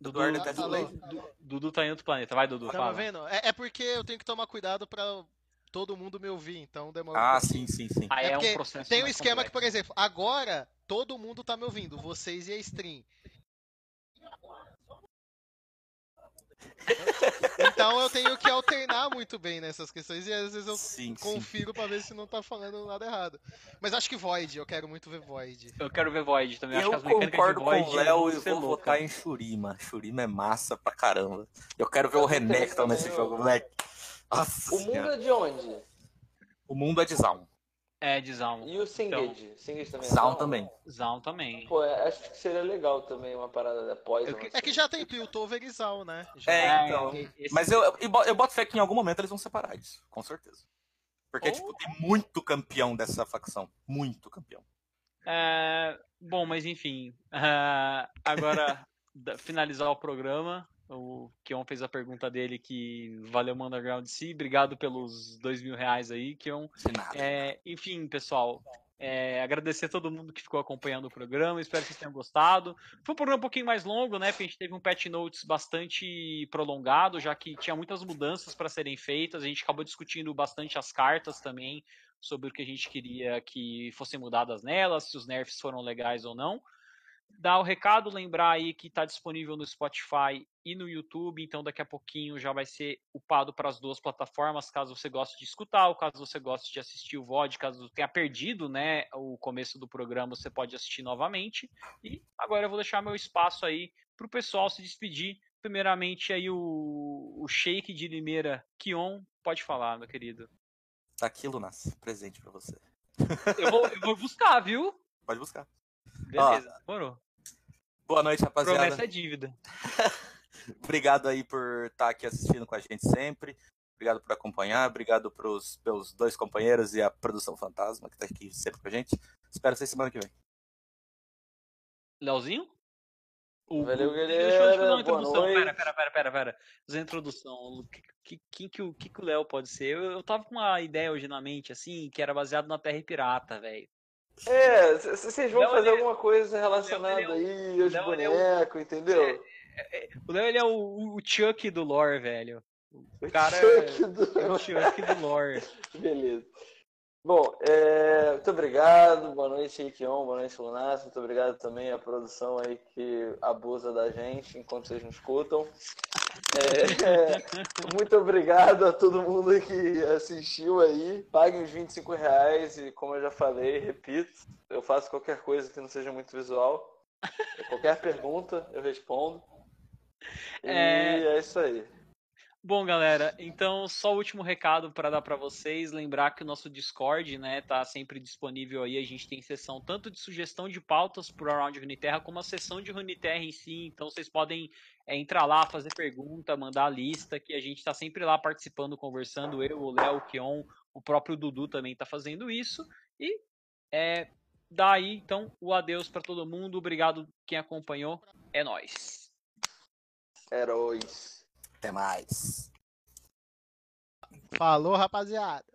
Dudu, Dudu, tá, Dudu tá em outro planeta. Vai, Dudu, tá fala. vendo? É, é, porque eu tenho que tomar cuidado pra todo mundo me ouvir, então demora Ah, um sim, sim, sim. Aí é, é um processo tem um esquema complexo. que, por exemplo, agora todo mundo tá me ouvindo, vocês e a stream. Então eu tenho que alternar muito bem nessas questões e às vezes eu sim, confiro para ver se não tá falando nada errado. Mas acho que Void, eu quero muito ver Void. Eu quero ver Void também. Eu acho que as concordo de Void com o Léo e vou votar em Shurima. Shurima é massa pra caramba. Eu quero ver o Renekton nesse jogo, moleque. Nossa o mundo é de onde? O mundo é de Zaun. É, de Zaun. E o Singed? Então, Singed também é Zaun também. Zaun também. Pô, é, acho que seria legal também uma parada após. É, é que já tem Piltover e Zaun, né? Já. É, então. Mas eu, eu, eu boto fé que em algum momento eles vão separar isso, com certeza. Porque, Ou... tipo, tem muito campeão dessa facção. Muito campeão. É, bom, mas enfim. Uh, agora, [laughs] finalizar o programa. O Kion fez a pergunta dele que valeu o Underground si. Obrigado pelos dois mil reais aí, Kion. É, enfim, pessoal. É, agradecer a todo mundo que ficou acompanhando o programa, espero que vocês tenham gostado. Foi um programa um pouquinho mais longo, né? Porque a gente teve um patch notes bastante prolongado, já que tinha muitas mudanças para serem feitas. A gente acabou discutindo bastante as cartas também, sobre o que a gente queria que fossem mudadas nelas, se os nerfs foram legais ou não dar o recado, lembrar aí que está disponível no Spotify e no YouTube, então daqui a pouquinho já vai ser upado para as duas plataformas, caso você goste de escutar, ou caso você goste de assistir o VOD, caso tenha perdido né, o começo do programa, você pode assistir novamente. E agora eu vou deixar meu espaço aí para o pessoal se despedir. Primeiramente aí o, o Sheik de Limeira, Kion, pode falar, meu querido. Tá aqui, Lunas, presente para você. Eu vou, eu vou buscar, viu? Pode buscar. Beleza, demorou. Boa noite, rapaziada. Promessa é dívida. [laughs] obrigado aí por estar tá aqui assistindo com a gente sempre. Obrigado por acompanhar. Obrigado pros meus dois companheiros e a produção fantasma que está aqui sempre com a gente. Espero vocês semana que vem. Leozinho? O, Valeu, galera. Deixa eu fazer uma introdução. Pera, pera, pera, pera, pera. Fazer uma introdução. O que, que, que, o, que, que o Léo pode ser? Eu, eu tava com uma ideia hoje na mente, assim, que era baseado na Terra Pirata, velho. É, vocês vão fazer alguma coisa relacionada aí aos bonecos, entendeu? É, é, é, o Léo ele é o, o, Chuck do lore, velho. O cara Chuck do... é o Chuck do lore. [laughs] Beleza. Bom, é, muito obrigado, boa noite Riquion, boa noite Lunas, muito obrigado também à produção aí que abusa da gente enquanto vocês nos escutam. É, [laughs] muito obrigado a todo mundo que assistiu aí. Paguem os 25 reais e, como eu já falei, repito, eu faço qualquer coisa que não seja muito visual. Qualquer pergunta eu respondo. E é, é isso aí. Bom, galera, então só o último recado para dar para vocês, lembrar que o nosso Discord, né, tá sempre disponível aí, a gente tem sessão tanto de sugestão de pautas pro Around Runeterra, como a sessão de Runeterra em si, então vocês podem é, entrar lá, fazer pergunta, mandar a lista, que a gente tá sempre lá participando, conversando, eu, o Léo, o Kion, o próprio Dudu também tá fazendo isso, e é, daí, então, o adeus para todo mundo, obrigado quem acompanhou, é nós. Heróis. Até mais. Falou, rapaziada.